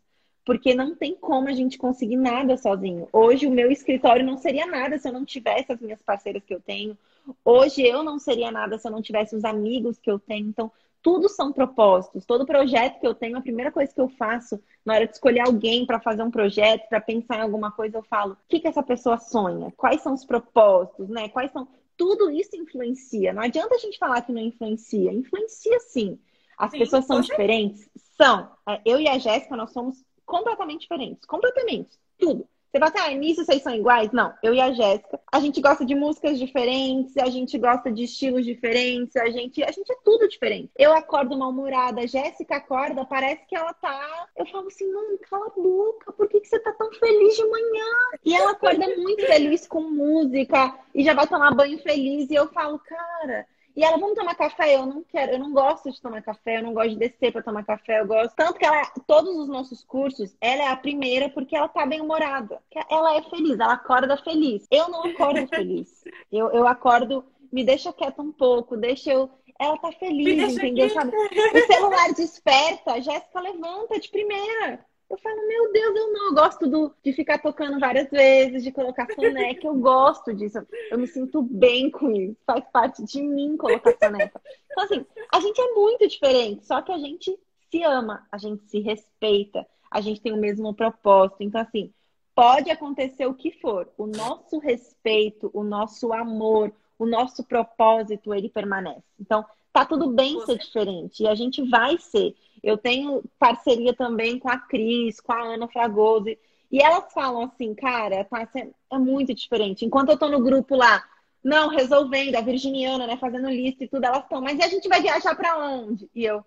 Porque não tem como a gente conseguir nada sozinho. Hoje, o meu escritório não seria nada se eu não tivesse as minhas parceiras que eu tenho. Hoje, eu não seria nada se eu não tivesse os amigos que eu tenho. Então, tudo são propósitos. Todo projeto que eu tenho, a primeira coisa que eu faço na hora de escolher alguém para fazer um projeto, para pensar em alguma coisa, eu falo: o que, que essa pessoa sonha? Quais são os propósitos, né? Quais são. Tudo isso influencia. Não adianta a gente falar que não influencia. Influencia sim. As sim, pessoas são diferentes? São. É, eu e a Jéssica, nós somos completamente diferentes. Completamente. Tudo. Você fala assim, ah, nisso vocês são iguais? Não, eu e a Jéssica. A gente gosta de músicas diferentes, a gente gosta de estilos diferentes, a gente, a gente é tudo diferente. Eu acordo mal-humorada, a Jéssica acorda, parece que ela tá. Eu falo assim, mano, cala a boca, por que, que você tá tão feliz de manhã? E ela acorda muito feliz com música e já vai tomar banho feliz. E eu falo, cara, e ela, vamos tomar café? Eu não quero, eu não gosto de tomar café, eu não gosto de descer para tomar café, eu gosto. Tanto que ela, todos os nossos cursos, ela é a primeira porque ela tá bem humorada. Ela é feliz, ela acorda feliz. Eu não acordo feliz. Eu, eu acordo, me deixa quieta um pouco, deixa eu. Ela tá feliz, entendeu? Sabe? O celular desperta, Jéssica levanta de primeira. Eu falo, meu Deus, eu não eu gosto do, de ficar tocando várias vezes, de colocar soneca. Eu gosto disso. Eu me sinto bem com isso. Faz parte de mim colocar soneca. Então, assim, a gente é muito diferente, só que a gente se ama, a gente se respeita, a gente tem o mesmo propósito. Então, assim, pode acontecer o que for. O nosso respeito, o nosso amor, o nosso propósito, ele permanece. Então, tá tudo bem ser diferente. E a gente vai ser. Eu tenho parceria também com a Cris, com a Ana Fragoso. E elas falam assim, cara, tá, é muito diferente. Enquanto eu tô no grupo lá, não, resolvendo, a Virginiana, né, fazendo lista e tudo, elas estão, mas e a gente vai viajar para onde? E eu,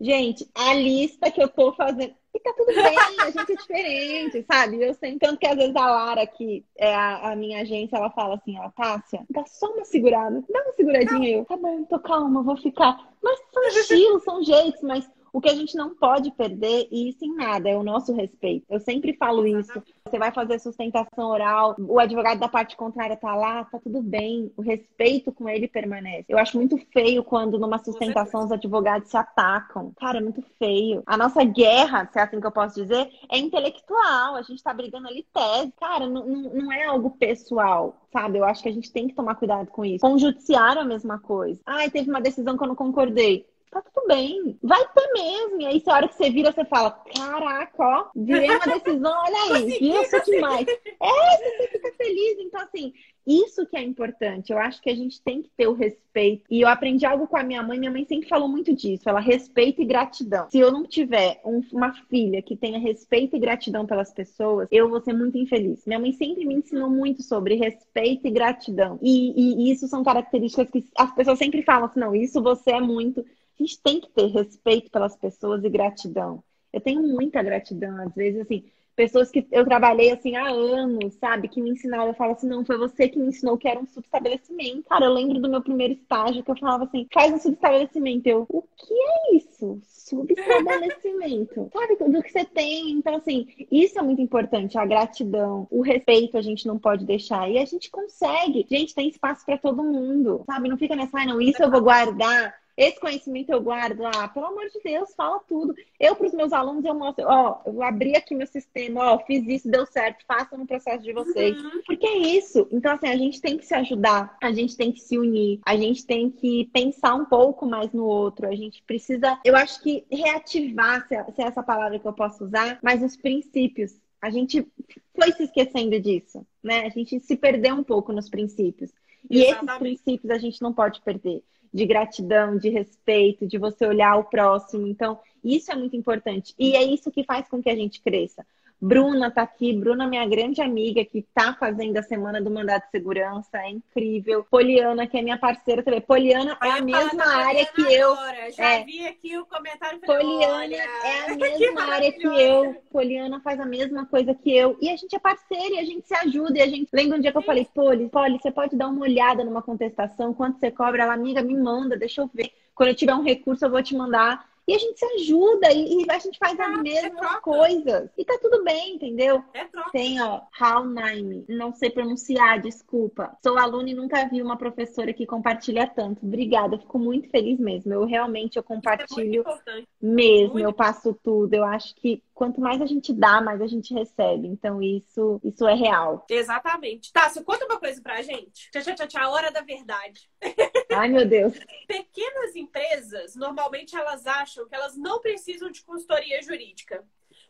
gente, a lista que eu tô fazendo. E tá tudo bem, a gente é diferente, sabe? Eu sei, tanto que às vezes a Lara, que é a, a minha agência, ela fala assim, ó, Tássia, dá só uma segurada, dá uma seguradinha. Eu, tá bom, tô calma, vou ficar. Mas são estilos, são jeitos, mas o que a gente não pode perder, e isso em nada, é o nosso respeito. Eu sempre falo isso. Você vai fazer sustentação oral, o advogado da parte contrária tá lá, tá tudo bem. O respeito com ele permanece. Eu acho muito feio quando numa sustentação os advogados se atacam. Cara, é muito feio. A nossa guerra, se é assim que eu posso dizer, é intelectual. A gente tá brigando ali tese. Cara, não, não é algo pessoal sabe? Eu acho que a gente tem que tomar cuidado com isso. Com o judiciário, a mesma coisa. Ai, teve uma decisão que eu não concordei tá tudo bem. Vai ter mesmo. E aí, a hora que você vira, você fala: Caraca, ó, virei uma decisão, olha aí? Isso demais. É, você fica feliz. Então, assim, isso que é importante. Eu acho que a gente tem que ter o respeito. E eu aprendi algo com a minha mãe. Minha mãe sempre falou muito disso. Ela respeito e gratidão. Se eu não tiver um, uma filha que tenha respeito e gratidão pelas pessoas, eu vou ser muito infeliz. Minha mãe sempre me ensinou muito sobre respeito e gratidão. E, e, e isso são características que as pessoas sempre falam assim: não, isso você é muito a gente tem que ter respeito pelas pessoas e gratidão. Eu tenho muita gratidão, às vezes, assim, pessoas que eu trabalhei assim há anos, sabe, que me ensinaram, eu falo assim, não, foi você que me ensinou que era um subestabelecimento. Cara, eu lembro do meu primeiro estágio que eu falava assim, faz um subestabelecimento. Eu, o que é isso? Subestabelecimento. sabe, do que você tem. Então, assim, isso é muito importante, a gratidão, o respeito a gente não pode deixar. E a gente consegue. Gente, tem espaço para todo mundo, sabe? Não fica nessa, ah, não, isso eu vou guardar esse conhecimento eu guardo lá, pelo amor de Deus, fala tudo. Eu, para os meus alunos, eu mostro, ó, eu abri aqui meu sistema, ó, fiz isso, deu certo, façam no processo de vocês. Uhum. Porque é isso. Então, assim, a gente tem que se ajudar, a gente tem que se unir, a gente tem que pensar um pouco mais no outro, a gente precisa, eu acho que reativar, se é, se é essa palavra que eu posso usar, mas os princípios. A gente foi se esquecendo disso, né? A gente se perdeu um pouco nos princípios. E Exatamente. esses princípios a gente não pode perder de gratidão, de respeito, de você olhar o próximo. Então, isso é muito importante. E é isso que faz com que a gente cresça. Bruna tá aqui, Bruna, minha grande amiga, que tá fazendo a semana do mandato de segurança, é incrível. Poliana, que é minha parceira também. Poliana é a mesma área que eu. Já é. vi aqui o comentário. Poliana é a mesma área que eu. Poliana faz a mesma coisa que eu. E a gente é parceira e a gente se ajuda. E a gente. Lembra um dia que eu falei, Poli, Poli, você pode dar uma olhada numa contestação, quanto você cobra? Ela, amiga, me manda, deixa eu ver. Quando eu tiver um recurso, eu vou te mandar E a gente se ajuda e, a gente faz as mesmas coisas. E tá tudo bem, entendeu? É troca. Tem, ó, Halnaime. Não sei pronunciar, desculpa. Sou aluna e nunca vi uma professora que compartilha tanto. Obrigada, eu fico muito feliz mesmo. Eu realmente eu é compartilho é mesmo, eu passo tudo. Eu acho que quanto mais a gente dá, mais a gente recebe. Então, isso, isso é real. Exatamente. Tá, você conta uma coisa pra gente. Tchau, tchau, tchau, tchau. Hora da verdade. Ai, meu Deus. Pequenas empresas, normalmente elas acham que elas não precisam de consultoria jurídica.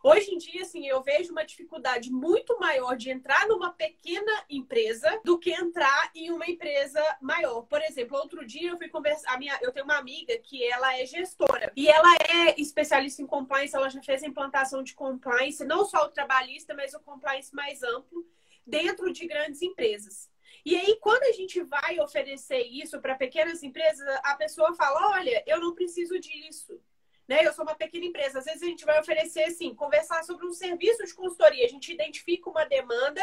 Hoje em dia, assim, eu vejo uma dificuldade muito maior de entrar numa pequena empresa do que entrar em uma empresa maior. Por exemplo, outro dia eu fui conversar, a minha, eu tenho uma amiga que ela é gestora e ela é especialista em compliance, ela já fez a implantação de compliance, não só o trabalhista, mas o compliance mais amplo dentro de grandes empresas. E aí, quando a gente vai oferecer isso para pequenas empresas, a pessoa fala: olha, eu não preciso disso né? Eu sou uma pequena empresa. Às vezes a gente vai oferecer, assim, conversar sobre um serviço de consultoria. A gente identifica uma demanda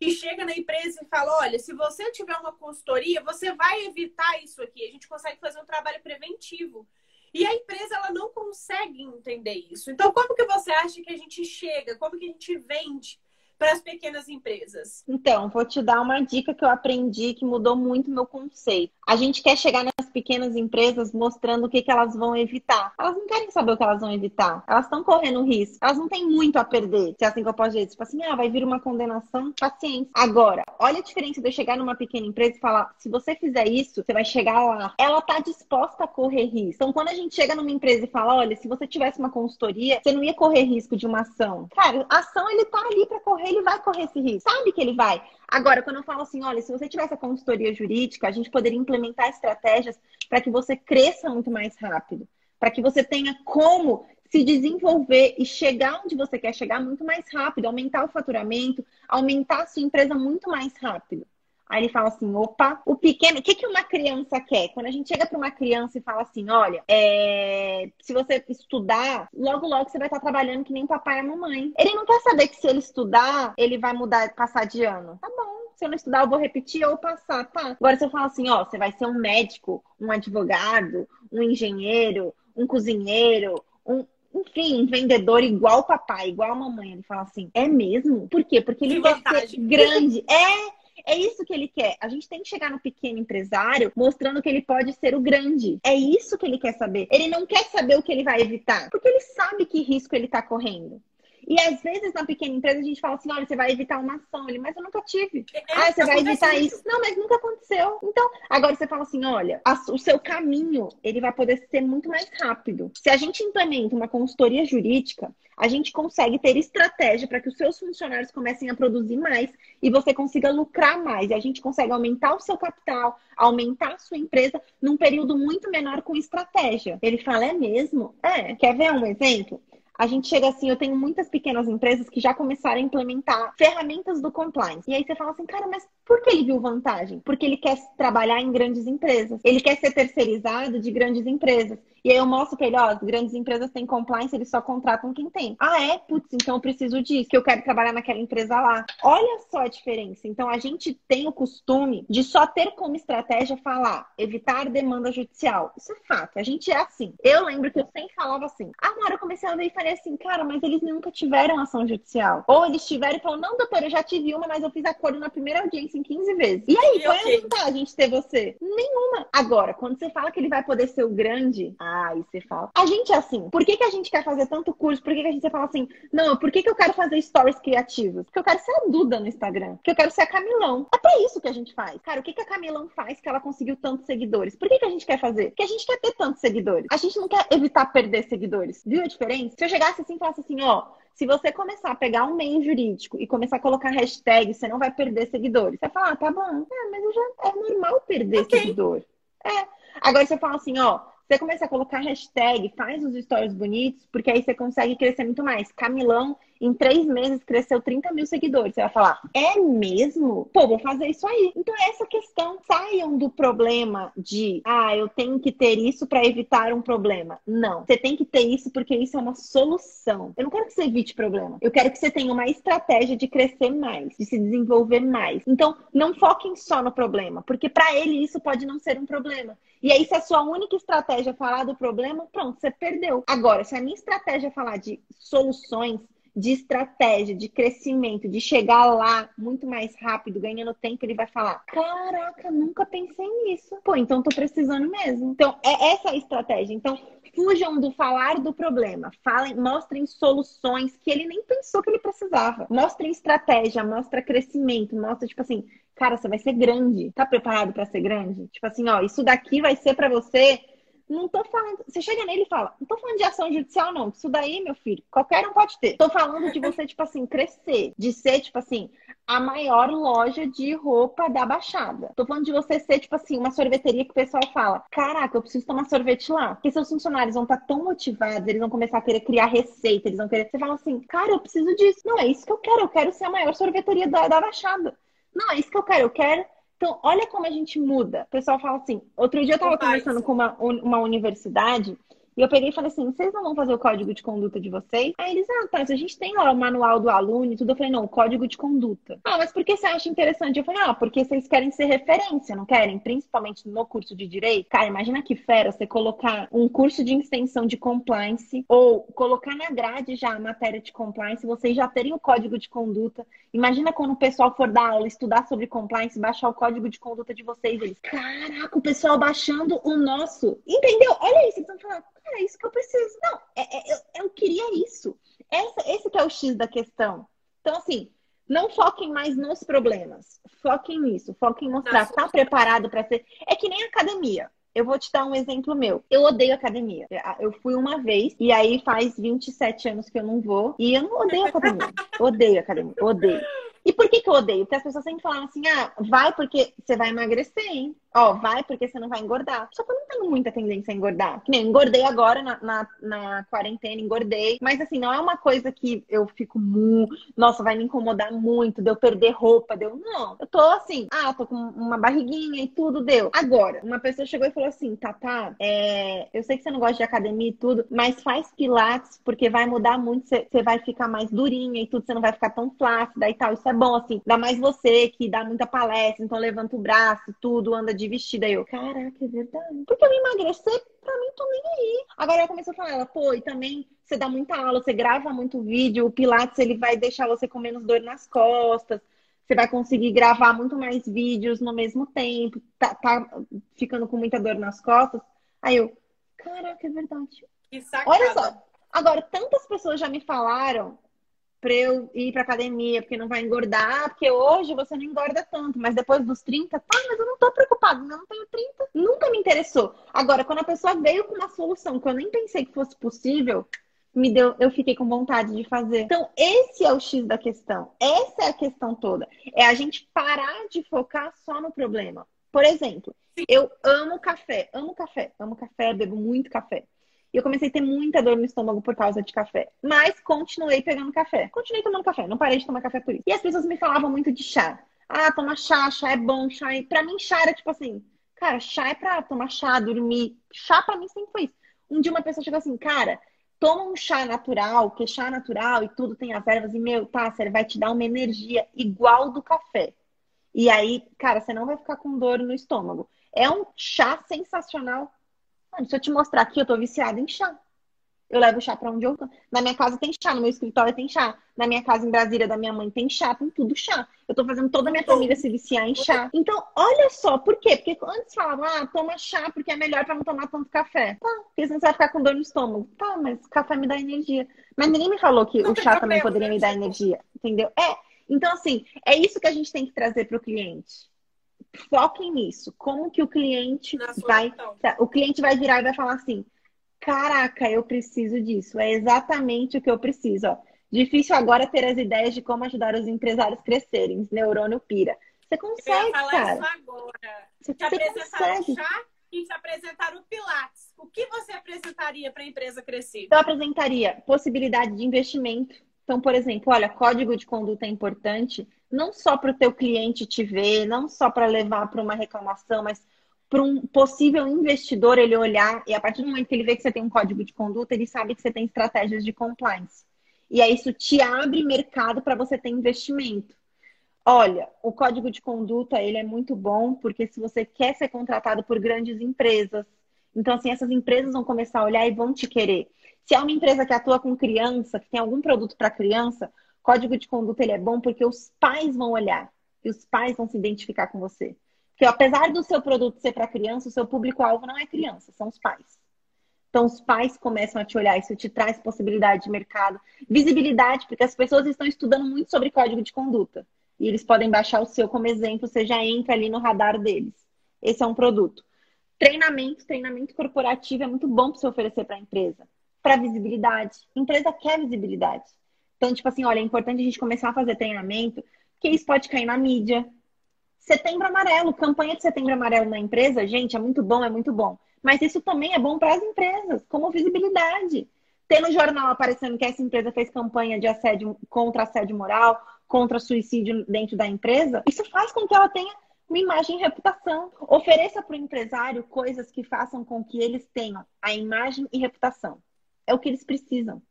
e chega na empresa e fala: olha, se você tiver uma consultoria, você vai evitar isso aqui. A gente consegue fazer um trabalho preventivo. E a empresa ela não consegue entender isso. Então, como que você acha que a gente chega? Como que a gente vende para as pequenas empresas? Então, vou te dar uma dica que eu aprendi que mudou muito meu conceito. A gente quer chegar nas pequenas empresas mostrando o que, que elas vão evitar. Elas não querem saber o que elas vão evitar. Elas estão correndo risco. Elas não têm muito a perder. Se é assim que eu posso dizer. Tipo assim, ah, vai vir uma condenação, paciência. Agora, olha a diferença de eu chegar numa pequena empresa e falar: se você fizer isso, você vai chegar lá. Ela tá disposta a correr risco. Então, quando a gente chega numa empresa e fala: olha, se você tivesse uma consultoria, você não ia correr risco de uma ação. Cara, a ação ele tá ali para correr ele vai correr esse risco. Sabe que ele vai. Agora, quando eu falo assim, olha, se você tivesse a consultoria jurídica, a gente poderia implementar estratégias para que você cresça muito mais rápido, para que você tenha como se desenvolver e chegar onde você quer chegar muito mais rápido, aumentar o faturamento, aumentar a sua empresa muito mais rápido. Aí ele fala assim: opa, o pequeno, o que, que uma criança quer? Quando a gente chega para uma criança e fala assim: olha, é... se você estudar, logo, logo você vai estar trabalhando que nem papai e mamãe. Ele não quer saber que se ele estudar, ele vai mudar, passar de ano. Tá bom. Se eu não estudar, eu vou repetir ou passar, tá? Agora, se eu falar assim, ó, você vai ser um médico, um advogado, um engenheiro, um cozinheiro, um, enfim, um vendedor igual o papai, igual a mamãe. Ele fala assim: é mesmo? Por quê? Porque ele vai ser grande. É. É isso que ele quer. A gente tem que chegar no pequeno empresário mostrando que ele pode ser o grande. É isso que ele quer saber. Ele não quer saber o que ele vai evitar, porque ele sabe que risco ele está correndo. E às vezes na pequena empresa a gente fala assim: olha, você vai evitar uma ação. Ele, mas eu nunca tive. É, ah, você vai evitar isso. isso. Não, mas nunca aconteceu. Então, agora você fala assim: olha, a, o seu caminho ele vai poder ser muito mais rápido. Se a gente implementa uma consultoria jurídica, a gente consegue ter estratégia para que os seus funcionários comecem a produzir mais e você consiga lucrar mais. E a gente consegue aumentar o seu capital, aumentar a sua empresa num período muito menor com estratégia. Ele fala: é mesmo? É. Quer ver um exemplo? A gente chega assim, eu tenho muitas pequenas empresas que já começaram a implementar ferramentas do compliance. E aí você fala assim, cara, mas por que ele viu vantagem? Porque ele quer trabalhar em grandes empresas. Ele quer ser terceirizado de grandes empresas. E aí eu mostro pra ele, ó, as grandes empresas têm compliance, eles só contratam quem tem. Ah, é? Putz, então eu preciso disso, que eu quero trabalhar naquela empresa lá. Olha só a diferença. Então a gente tem o costume de só ter como estratégia falar, evitar demanda judicial. Isso é fato. A gente é assim. Eu lembro que eu sempre falava assim. Ah, na hora eu comecei a ver e falei assim, cara, mas eles nunca tiveram ação judicial. Ou eles tiveram e falaram, não, doutor, eu já tive uma, mas eu fiz acordo na primeira audiência em 15 vezes. E aí, qual é a vantagem de ter você? Nenhuma. Agora, quando você fala que ele vai poder ser o grande, ah, isso você fala. A gente é assim. Por que, que a gente quer fazer tanto curso? Por que, que a gente fala assim, não, por que, que eu quero fazer stories criativos? Porque eu quero ser a Duda no Instagram. Porque eu quero ser a Camilão. É pra isso que a gente faz. Cara, o que, que a Camilão faz que ela conseguiu tantos seguidores? Por que, que a gente quer fazer? Porque a gente quer ter tantos seguidores. A gente não quer evitar perder seguidores. Viu a diferença? Se eu chegasse assim e falasse assim, ó, se você começar a pegar um meio jurídico e começar a colocar hashtag, você não vai perder seguidores. Você vai falar, ah, tá bom. É, mas já é normal perder okay. seguidor. É. Agora você fala assim, ó, você começa a colocar hashtag, faz os stories bonitos, porque aí você consegue crescer muito mais. Camilão em três meses cresceu 30 mil seguidores. Você vai falar, é mesmo? Pô, vou fazer isso aí. Então, é essa questão. Saiam do problema de, ah, eu tenho que ter isso para evitar um problema. Não. Você tem que ter isso porque isso é uma solução. Eu não quero que você evite problema. Eu quero que você tenha uma estratégia de crescer mais, de se desenvolver mais. Então, não foquem só no problema, porque para ele isso pode não ser um problema. E aí, se a sua única estratégia é falar do problema, pronto, você perdeu. Agora, se a minha estratégia é falar de soluções, de estratégia, de crescimento, de chegar lá muito mais rápido, ganhando tempo, ele vai falar: Caraca, nunca pensei nisso. Pô, então tô precisando mesmo. Então, é essa a estratégia. Então, fujam do falar do problema. Falem, mostrem soluções que ele nem pensou que ele precisava. Mostrem estratégia, mostra crescimento, mostra, tipo assim, cara, você vai ser grande. Tá preparado para ser grande? Tipo assim, ó, isso daqui vai ser para você não tô falando. Você chega nele e fala, não tô falando de ação judicial, não. Isso daí, meu filho, qualquer um pode ter. Tô falando de você, tipo assim, crescer. De ser, tipo assim, a maior loja de roupa da Baixada. Tô falando de você ser, tipo assim, uma sorveteria que o pessoal fala: Caraca, eu preciso tomar sorvete lá. Porque seus funcionários vão estar tá tão motivados, eles vão começar a querer criar receita, eles vão querer. Você fala assim, cara, eu preciso disso. Não, é isso que eu quero. Eu quero ser a maior sorveteria da, da Baixada. Não, é isso que eu quero. Eu quero então, olha como a gente muda. O pessoal fala assim. Outro dia eu estava conversando com uma, uma universidade e eu peguei e falei assim: vocês não vão fazer o código de conduta de vocês? Aí eles, ah, tá, a gente tem lá o manual do aluno e tudo. Eu falei, não, o código de conduta. Ah, mas por que você acha interessante? Eu falei, ah, porque vocês querem ser referência, não querem? Principalmente no curso de direito. Cara, imagina que fera você colocar um curso de extensão de compliance ou colocar na grade já a matéria de compliance, vocês já terem o código de conduta. Imagina quando o pessoal for dar aula, estudar sobre compliance, baixar o código de conduta de vocês. Eles, caraca, o pessoal baixando o nosso. Entendeu? Olha isso, eles estão falando cara, é isso que eu preciso. Não, é, é, eu, queria isso. Essa, esse que é o X da questão. Então, assim, não foquem mais nos problemas. Foquem nisso. Foquem em mostrar. Tá preparado para ser. É que nem academia. Eu vou te dar um exemplo meu. Eu odeio academia. Eu fui uma vez e aí faz 27 anos que eu não vou. E eu não odeio academia. odeio academia. Odeio. E por que, que eu odeio? Porque as pessoas sempre falam assim: ah, vai porque você vai emagrecer, hein? Ó, vai porque você não vai engordar. Só que eu não tenho muita tendência a engordar. Que nem engordei agora na, na, na quarentena, engordei. Mas assim, não é uma coisa que eu fico mu. Nossa, vai me incomodar muito, de eu perder roupa, deu. Não. Eu tô assim, ah, tô com uma barriguinha e tudo, deu. Agora, uma pessoa chegou e falou assim: Tatá, é... eu sei que você não gosta de academia e tudo, mas faz pilates porque vai mudar muito, você vai ficar mais durinha e tudo, você não vai ficar tão flácida e tal. Isso é bom, assim. Dá mais você que dá muita palestra, então levanta o braço, tudo, anda de de vestida. Aí eu, caraca, é verdade. Porque eu emagrecer, pra mim, tô nem aí. Agora ela começou a falar, ela, pô, e também você dá muita aula, você grava muito vídeo, o Pilates ele vai deixar você com menos dor nas costas. Você vai conseguir gravar muito mais vídeos no mesmo tempo, tá, tá ficando com muita dor nas costas. Aí eu, caraca, é verdade. Olha só, agora, tantas pessoas já me falaram para eu ir para academia, porque não vai engordar, porque hoje você não engorda tanto, mas depois dos 30, tá, mas eu não tô preocupado, eu não tenho 30. Nunca me interessou. Agora, quando a pessoa veio com uma solução que eu nem pensei que fosse possível, me deu, eu fiquei com vontade de fazer. Então, esse é o X da questão. Essa é a questão toda. É a gente parar de focar só no problema. Por exemplo, eu amo café, amo café, amo café, bebo muito café. E eu comecei a ter muita dor no estômago por causa de café. Mas continuei pegando café. Continuei tomando café, não parei de tomar café por isso. E as pessoas me falavam muito de chá. Ah, toma chá, chá é bom, chá é... Pra mim, chá era tipo assim, cara, chá é pra tomar chá, dormir. Chá pra mim sempre foi isso. Um dia uma pessoa chegou assim, cara, toma um chá natural, que chá natural e tudo tem as ervas, e meu, tá, ele vai te dar uma energia igual do café. E aí, cara, você não vai ficar com dor no estômago. É um chá sensacional Mano, se eu te mostrar aqui, eu tô viciada em chá. Eu levo chá pra onde eu tô. Na minha casa tem chá, no meu escritório tem chá. Na minha casa em Brasília, da minha mãe, tem chá, tem tudo chá. Eu tô fazendo toda a minha família se viciar em chá. Então, olha só, por quê? Porque antes falavam, ah, toma chá porque é melhor pra não tomar tanto café. Tá, porque senão você vai ficar com dor no estômago. Tá, mas café me dá energia. Mas ninguém me falou que não o chá também poderia me dar energia, entendeu? É. Então, assim, é isso que a gente tem que trazer pro cliente foquem nisso. Como que o cliente vai. O cliente vai virar e vai falar assim: caraca, eu preciso disso. É exatamente o que eu preciso. Ó. Difícil agora ter as ideias de como ajudar os empresários a crescerem. Neurônio pira. Você consegue, eu cara. Isso agora. Você, te apresentaram chá e te apresentaram o Pilates. O que você apresentaria para a empresa crescer? Eu apresentaria possibilidade de investimento Então, por exemplo, olha, código de conduta é importante não só para o teu cliente te ver, não só para levar para uma reclamação, mas para um possível investidor ele olhar e a partir do momento que ele vê que você tem um código de conduta, ele sabe que você tem estratégias de compliance. E aí isso te abre mercado para você ter investimento. Olha, o código de conduta ele é muito bom porque se você quer ser contratado por grandes empresas, então assim essas empresas vão começar a olhar e vão te querer. Se é uma empresa que atua com criança, que tem algum produto para criança, código de conduta ele é bom porque os pais vão olhar e os pais vão se identificar com você. Porque apesar do seu produto ser para criança, o seu público-alvo não é criança, são os pais. Então, os pais começam a te olhar, isso te traz possibilidade de mercado, visibilidade, porque as pessoas estão estudando muito sobre código de conduta e eles podem baixar o seu como exemplo, você já entra ali no radar deles. Esse é um produto. Treinamento, treinamento corporativo é muito bom para você oferecer para a empresa. Para visibilidade. A empresa quer visibilidade. Então, tipo assim, olha, é importante a gente começar a fazer treinamento, porque isso pode cair na mídia. Setembro amarelo, campanha de setembro amarelo na empresa, gente, é muito bom, é muito bom. Mas isso também é bom para as empresas, como visibilidade. Ter no jornal aparecendo que essa empresa fez campanha de assédio contra assédio moral, contra suicídio dentro da empresa, isso faz com que ela tenha uma imagem e reputação. Ofereça para o empresário coisas que façam com que eles tenham a imagem e reputação. É o que eles precisam.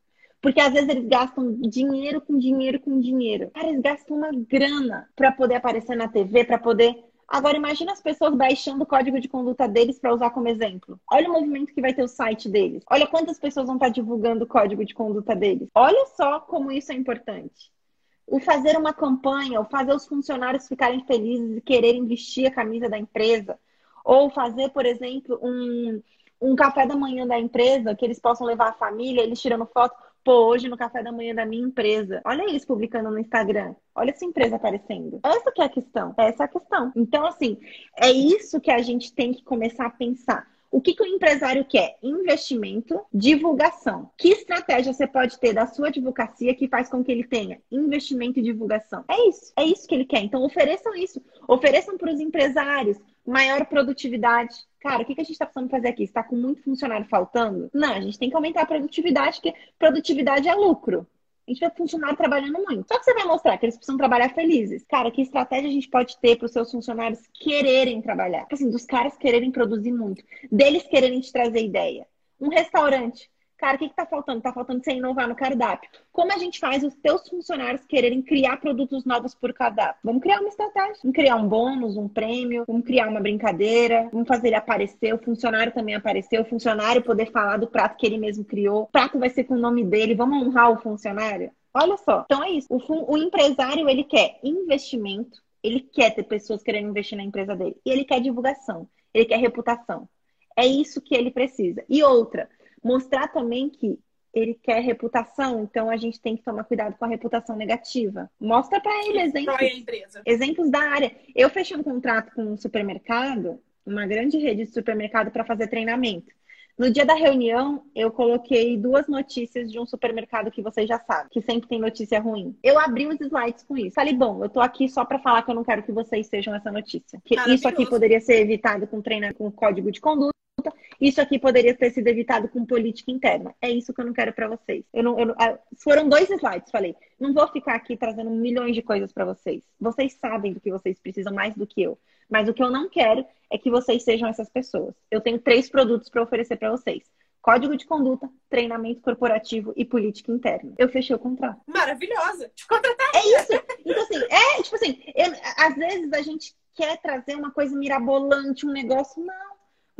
Porque às vezes eles gastam dinheiro com dinheiro com dinheiro. Cara, eles gastam uma grana para poder aparecer na TV, para poder. Agora imagina as pessoas baixando o código de conduta deles para usar como exemplo. Olha o movimento que vai ter o site deles. Olha quantas pessoas vão estar tá divulgando o código de conduta deles. Olha só como isso é importante o fazer uma campanha, o fazer os funcionários ficarem felizes e quererem vestir a camisa da empresa, ou fazer, por exemplo, um, um café da manhã da empresa que eles possam levar a família, eles tirando foto. Pô, hoje no café da manhã da minha empresa. Olha eles publicando no Instagram. Olha essa empresa aparecendo. Essa que é a questão. Essa é a questão. Então, assim, é isso que a gente tem que começar a pensar. O que, que o empresário quer? Investimento, divulgação. Que estratégia você pode ter da sua advocacia que faz com que ele tenha investimento e divulgação? É isso. É isso que ele quer. Então, ofereçam isso. Ofereçam para os empresários maior produtividade. Cara, o que, que a gente está precisando fazer aqui? Está com muito funcionário faltando? Não, a gente tem que aumentar a produtividade, porque produtividade é lucro a gente vai funcionar trabalhando muito. Só que você vai mostrar que eles precisam trabalhar felizes. Cara, que estratégia a gente pode ter para os seus funcionários quererem trabalhar? Assim, dos caras quererem produzir muito, deles quererem te trazer ideia. Um restaurante Cara, o que está faltando? Está faltando você inovar no cardápio. Como a gente faz os teus funcionários quererem criar produtos novos por cardápio? Vamos criar uma estratégia. Vamos criar um bônus, um prêmio, vamos criar uma brincadeira, vamos fazer ele aparecer, o funcionário também aparecer, o funcionário poder falar do prato que ele mesmo criou. O prato vai ser com o nome dele, vamos honrar o funcionário? Olha só. Então é isso. O, o empresário, ele quer investimento, ele quer ter pessoas querendo investir na empresa dele. E ele quer divulgação, ele quer reputação. É isso que ele precisa. E outra, Mostrar também que ele quer reputação, então a gente tem que tomar cuidado com a reputação negativa. Mostra para ele exemplos. Exemplos da área. Eu fechei um contrato com um supermercado, uma grande rede de supermercado para fazer treinamento. No dia da reunião, eu coloquei duas notícias de um supermercado que vocês já sabem, que sempre tem notícia ruim. Eu abri os slides com isso. Falei, bom, eu tô aqui só para falar que eu não quero que vocês sejam essa notícia. Que isso aqui poderia ser evitado com treino com código de conduta isso aqui poderia ter sido evitado com política interna. É isso que eu não quero para vocês. Eu não, eu não, ah, foram dois slides, falei. Não vou ficar aqui trazendo milhões de coisas para vocês. Vocês sabem do que vocês precisam mais do que eu. Mas o que eu não quero é que vocês sejam essas pessoas. Eu tenho três produtos para oferecer para vocês. Código de conduta, treinamento corporativo e política interna. Eu fechei o contrato. Maravilhosa! Te contratar. É isso. Então, assim, é, tipo assim, eu, às vezes a gente quer trazer uma coisa mirabolante, um negócio. Não.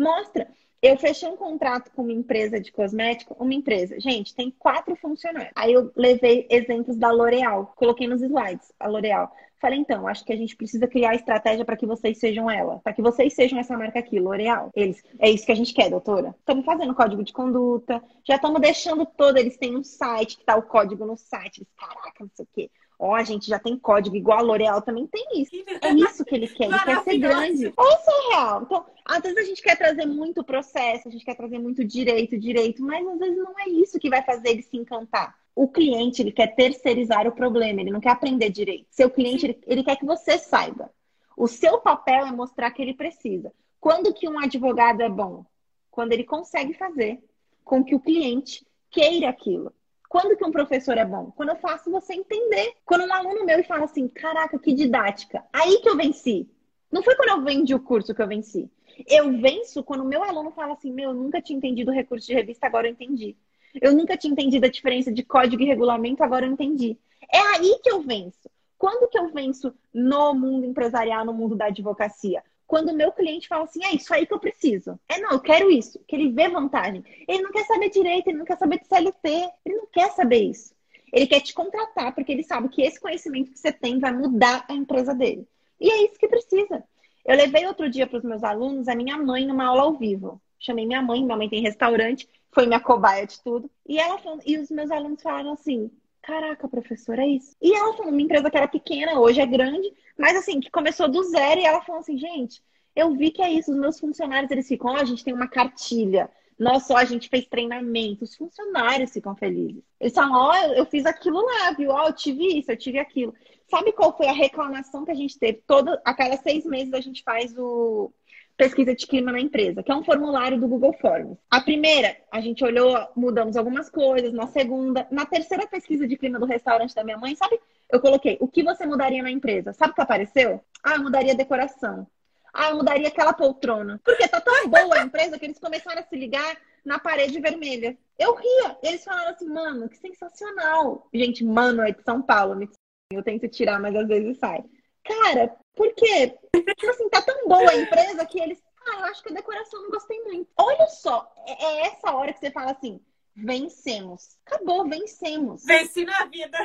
Mostra. Eu fechei um contrato com uma empresa de cosmético, uma empresa, gente, tem quatro funcionários. Aí eu levei exemplos da L'Oréal, coloquei nos slides a L'Oréal. Falei, então, acho que a gente precisa criar estratégia para que vocês sejam ela, para que vocês sejam essa marca aqui, L'Oréal. Eles, é isso que a gente quer, doutora. Estamos fazendo código de conduta, já estamos deixando todo, eles têm um site que tá o código no site. Eles, caraca, não sei o quê. Ó, a gente já tem código, igual a L'Oréal também tem isso. É isso que ele quer, ele quer ser grande. Isso é real. Então, às vezes a gente quer trazer muito processo, a gente quer trazer muito direito, direito, mas às vezes não é isso que vai fazer ele se encantar. O cliente, ele quer terceirizar o problema, ele não quer aprender direito. Seu cliente, ele, ele quer que você saiba. O seu papel é mostrar que ele precisa. Quando que um advogado é bom? Quando ele consegue fazer com que o cliente queira aquilo. Quando que um professor é bom? Quando eu faço você entender. Quando um aluno meu fala assim, caraca, que didática. Aí que eu venci. Não foi quando eu vendi o curso que eu venci. Eu venço quando o meu aluno fala assim, meu, eu nunca tinha entendido o recurso de revista, agora eu entendi. Eu nunca tinha entendido a diferença de código e regulamento, agora eu entendi. É aí que eu venço. Quando que eu venço no mundo empresarial, no mundo da advocacia? Quando o meu cliente fala assim, é isso aí que eu preciso. É não, eu quero isso. Que ele vê vantagem. Ele não quer saber direito, ele não quer saber de CLT, ele não quer saber isso. Ele quer te contratar porque ele sabe que esse conhecimento que você tem vai mudar a empresa dele. E é isso que precisa. Eu levei outro dia para os meus alunos a minha mãe numa aula ao vivo. Chamei minha mãe, minha mãe tem restaurante, foi minha cobaia de tudo. E ela e os meus alunos falaram assim: Caraca, professora, é isso. E ela falou, uma empresa que era pequena, hoje é grande, mas assim, que começou do zero, e ela falou assim, gente, eu vi que é isso, os meus funcionários, eles ficam, ó, a gente tem uma cartilha, nós só a gente fez treinamento, os funcionários ficam felizes. Eles falam, ó, eu fiz aquilo lá, viu? Ó, eu tive isso, eu tive aquilo. Sabe qual foi a reclamação que a gente teve? Todo, a cada seis meses a gente faz o, pesquisa de clima na empresa, que é um formulário do Google Forms. A primeira, a gente olhou, mudamos algumas coisas. Na segunda, na terceira pesquisa de clima do restaurante da minha mãe, sabe? Eu coloquei o que você mudaria na empresa. Sabe o que apareceu? Ah, eu mudaria a decoração. Ah, eu mudaria aquela poltrona. Porque tá tão boa a empresa que eles começaram a se ligar na parede vermelha. Eu ria. Eles falaram assim, mano, que sensacional. Gente, mano é de São Paulo. Eu tento tirar, mas às vezes sai. Cara, por quê? Tipo assim, tá tão boa a empresa que eles. Ah, eu acho que a decoração não gostei muito. Olha só, é, é essa hora que você fala assim: vencemos. Acabou, vencemos. Venci na vida.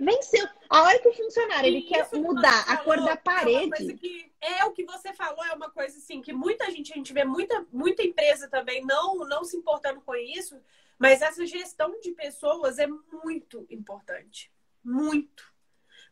Venceu. A hora que o funcionário ele quer mudar a cor da parede. É, que, é o que você falou, é uma coisa assim que muita gente, a gente vê muita, muita empresa também não, não se importando com isso, mas essa gestão de pessoas é muito importante. Muito.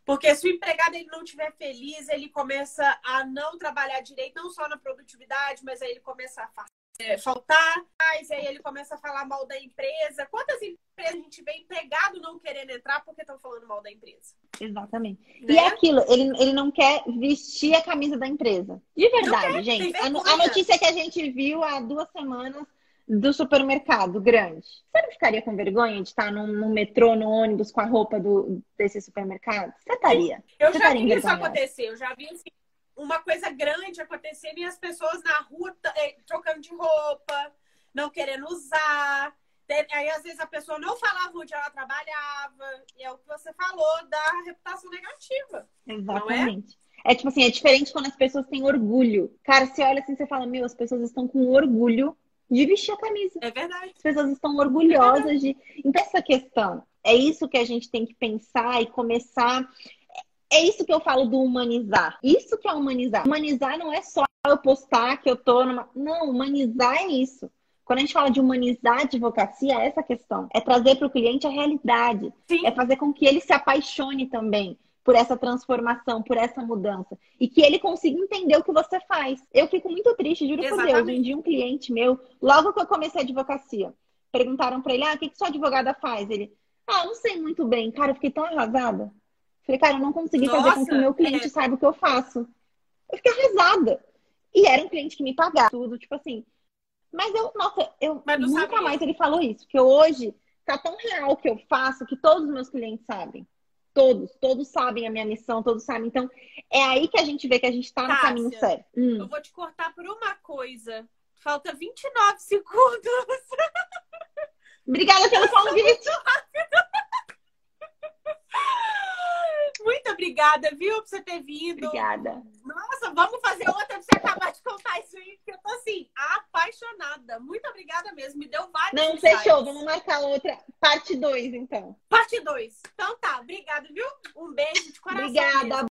Porque se o empregado ele não estiver feliz, ele começa a não trabalhar direito, não só na produtividade, mas aí ele começa a é, faltar, mas aí ele começa a falar mal da empresa. Quantas empresas a gente vê empregado não querendo entrar porque estão falando mal da empresa? Exatamente. Né? E é aquilo, ele, ele não quer vestir a camisa da empresa. De verdade, gente. A, a notícia que a gente viu há duas semanas do supermercado grande. Você não ficaria com vergonha de estar no, metrô, no ônibus, com a roupa do, desse supermercado? Você estaria. Eu Você já vi isso acontecer. Eu já vi assim, uma coisa grande acontecendo e as pessoas na rua eh, trocando de roupa, não querendo usar. Aí, às vezes, a pessoa não falava onde ela trabalhava. E é o que você falou da reputação negativa. Exatamente. É? é tipo assim, é diferente quando as pessoas têm orgulho. Cara, você olha assim, você fala, meu, as pessoas estão com orgulho de vestir a camisa. É verdade. As pessoas estão orgulhosas é de. Então, essa questão, é isso que a gente tem que pensar e começar. É isso que eu falo do humanizar. Isso que é humanizar. Humanizar não é só eu postar que eu tô numa. Não, humanizar é isso. Quando a gente fala de humanizar a advocacia, é essa questão. É trazer para o cliente a realidade. Sim. É fazer com que ele se apaixone também por essa transformação, por essa mudança. E que ele consiga entender o que você faz. Eu fico muito triste, juro Exatamente. por Deus. Um dia um cliente meu, logo que eu comecei a advocacia, perguntaram para ele, ah, o que, que sua advogada faz? Ele, ah, não sei muito bem. Cara, eu fiquei tão arrasada. Falei, cara, eu não consegui Nossa, fazer com que o meu cliente é... saiba o que eu faço. Eu fiquei arrasada. E era um cliente que me pagava tudo, tipo assim. Mas eu, nossa, eu nunca sabia. mais ele falou isso. Que hoje tá tão real o que eu faço que todos os meus clientes sabem. Todos, todos sabem a minha missão, todos sabem. Então, é aí que a gente vê que a gente está no caminho certo. Hum. Eu vou te cortar por uma coisa. Falta 29 segundos. Obrigada pelo convite. Muito obrigada, viu, por você ter vindo. Obrigada. Nossa, vamos fazer outra pra você acabar de contar isso aí, porque eu tô assim, apaixonada. Muito obrigada mesmo. Me deu vários. Não, fechou. Vamos marcar outra. Parte 2, então. Parte 2. Então tá, obrigada, viu? Um beijo de coração. Obrigada. Mesmo.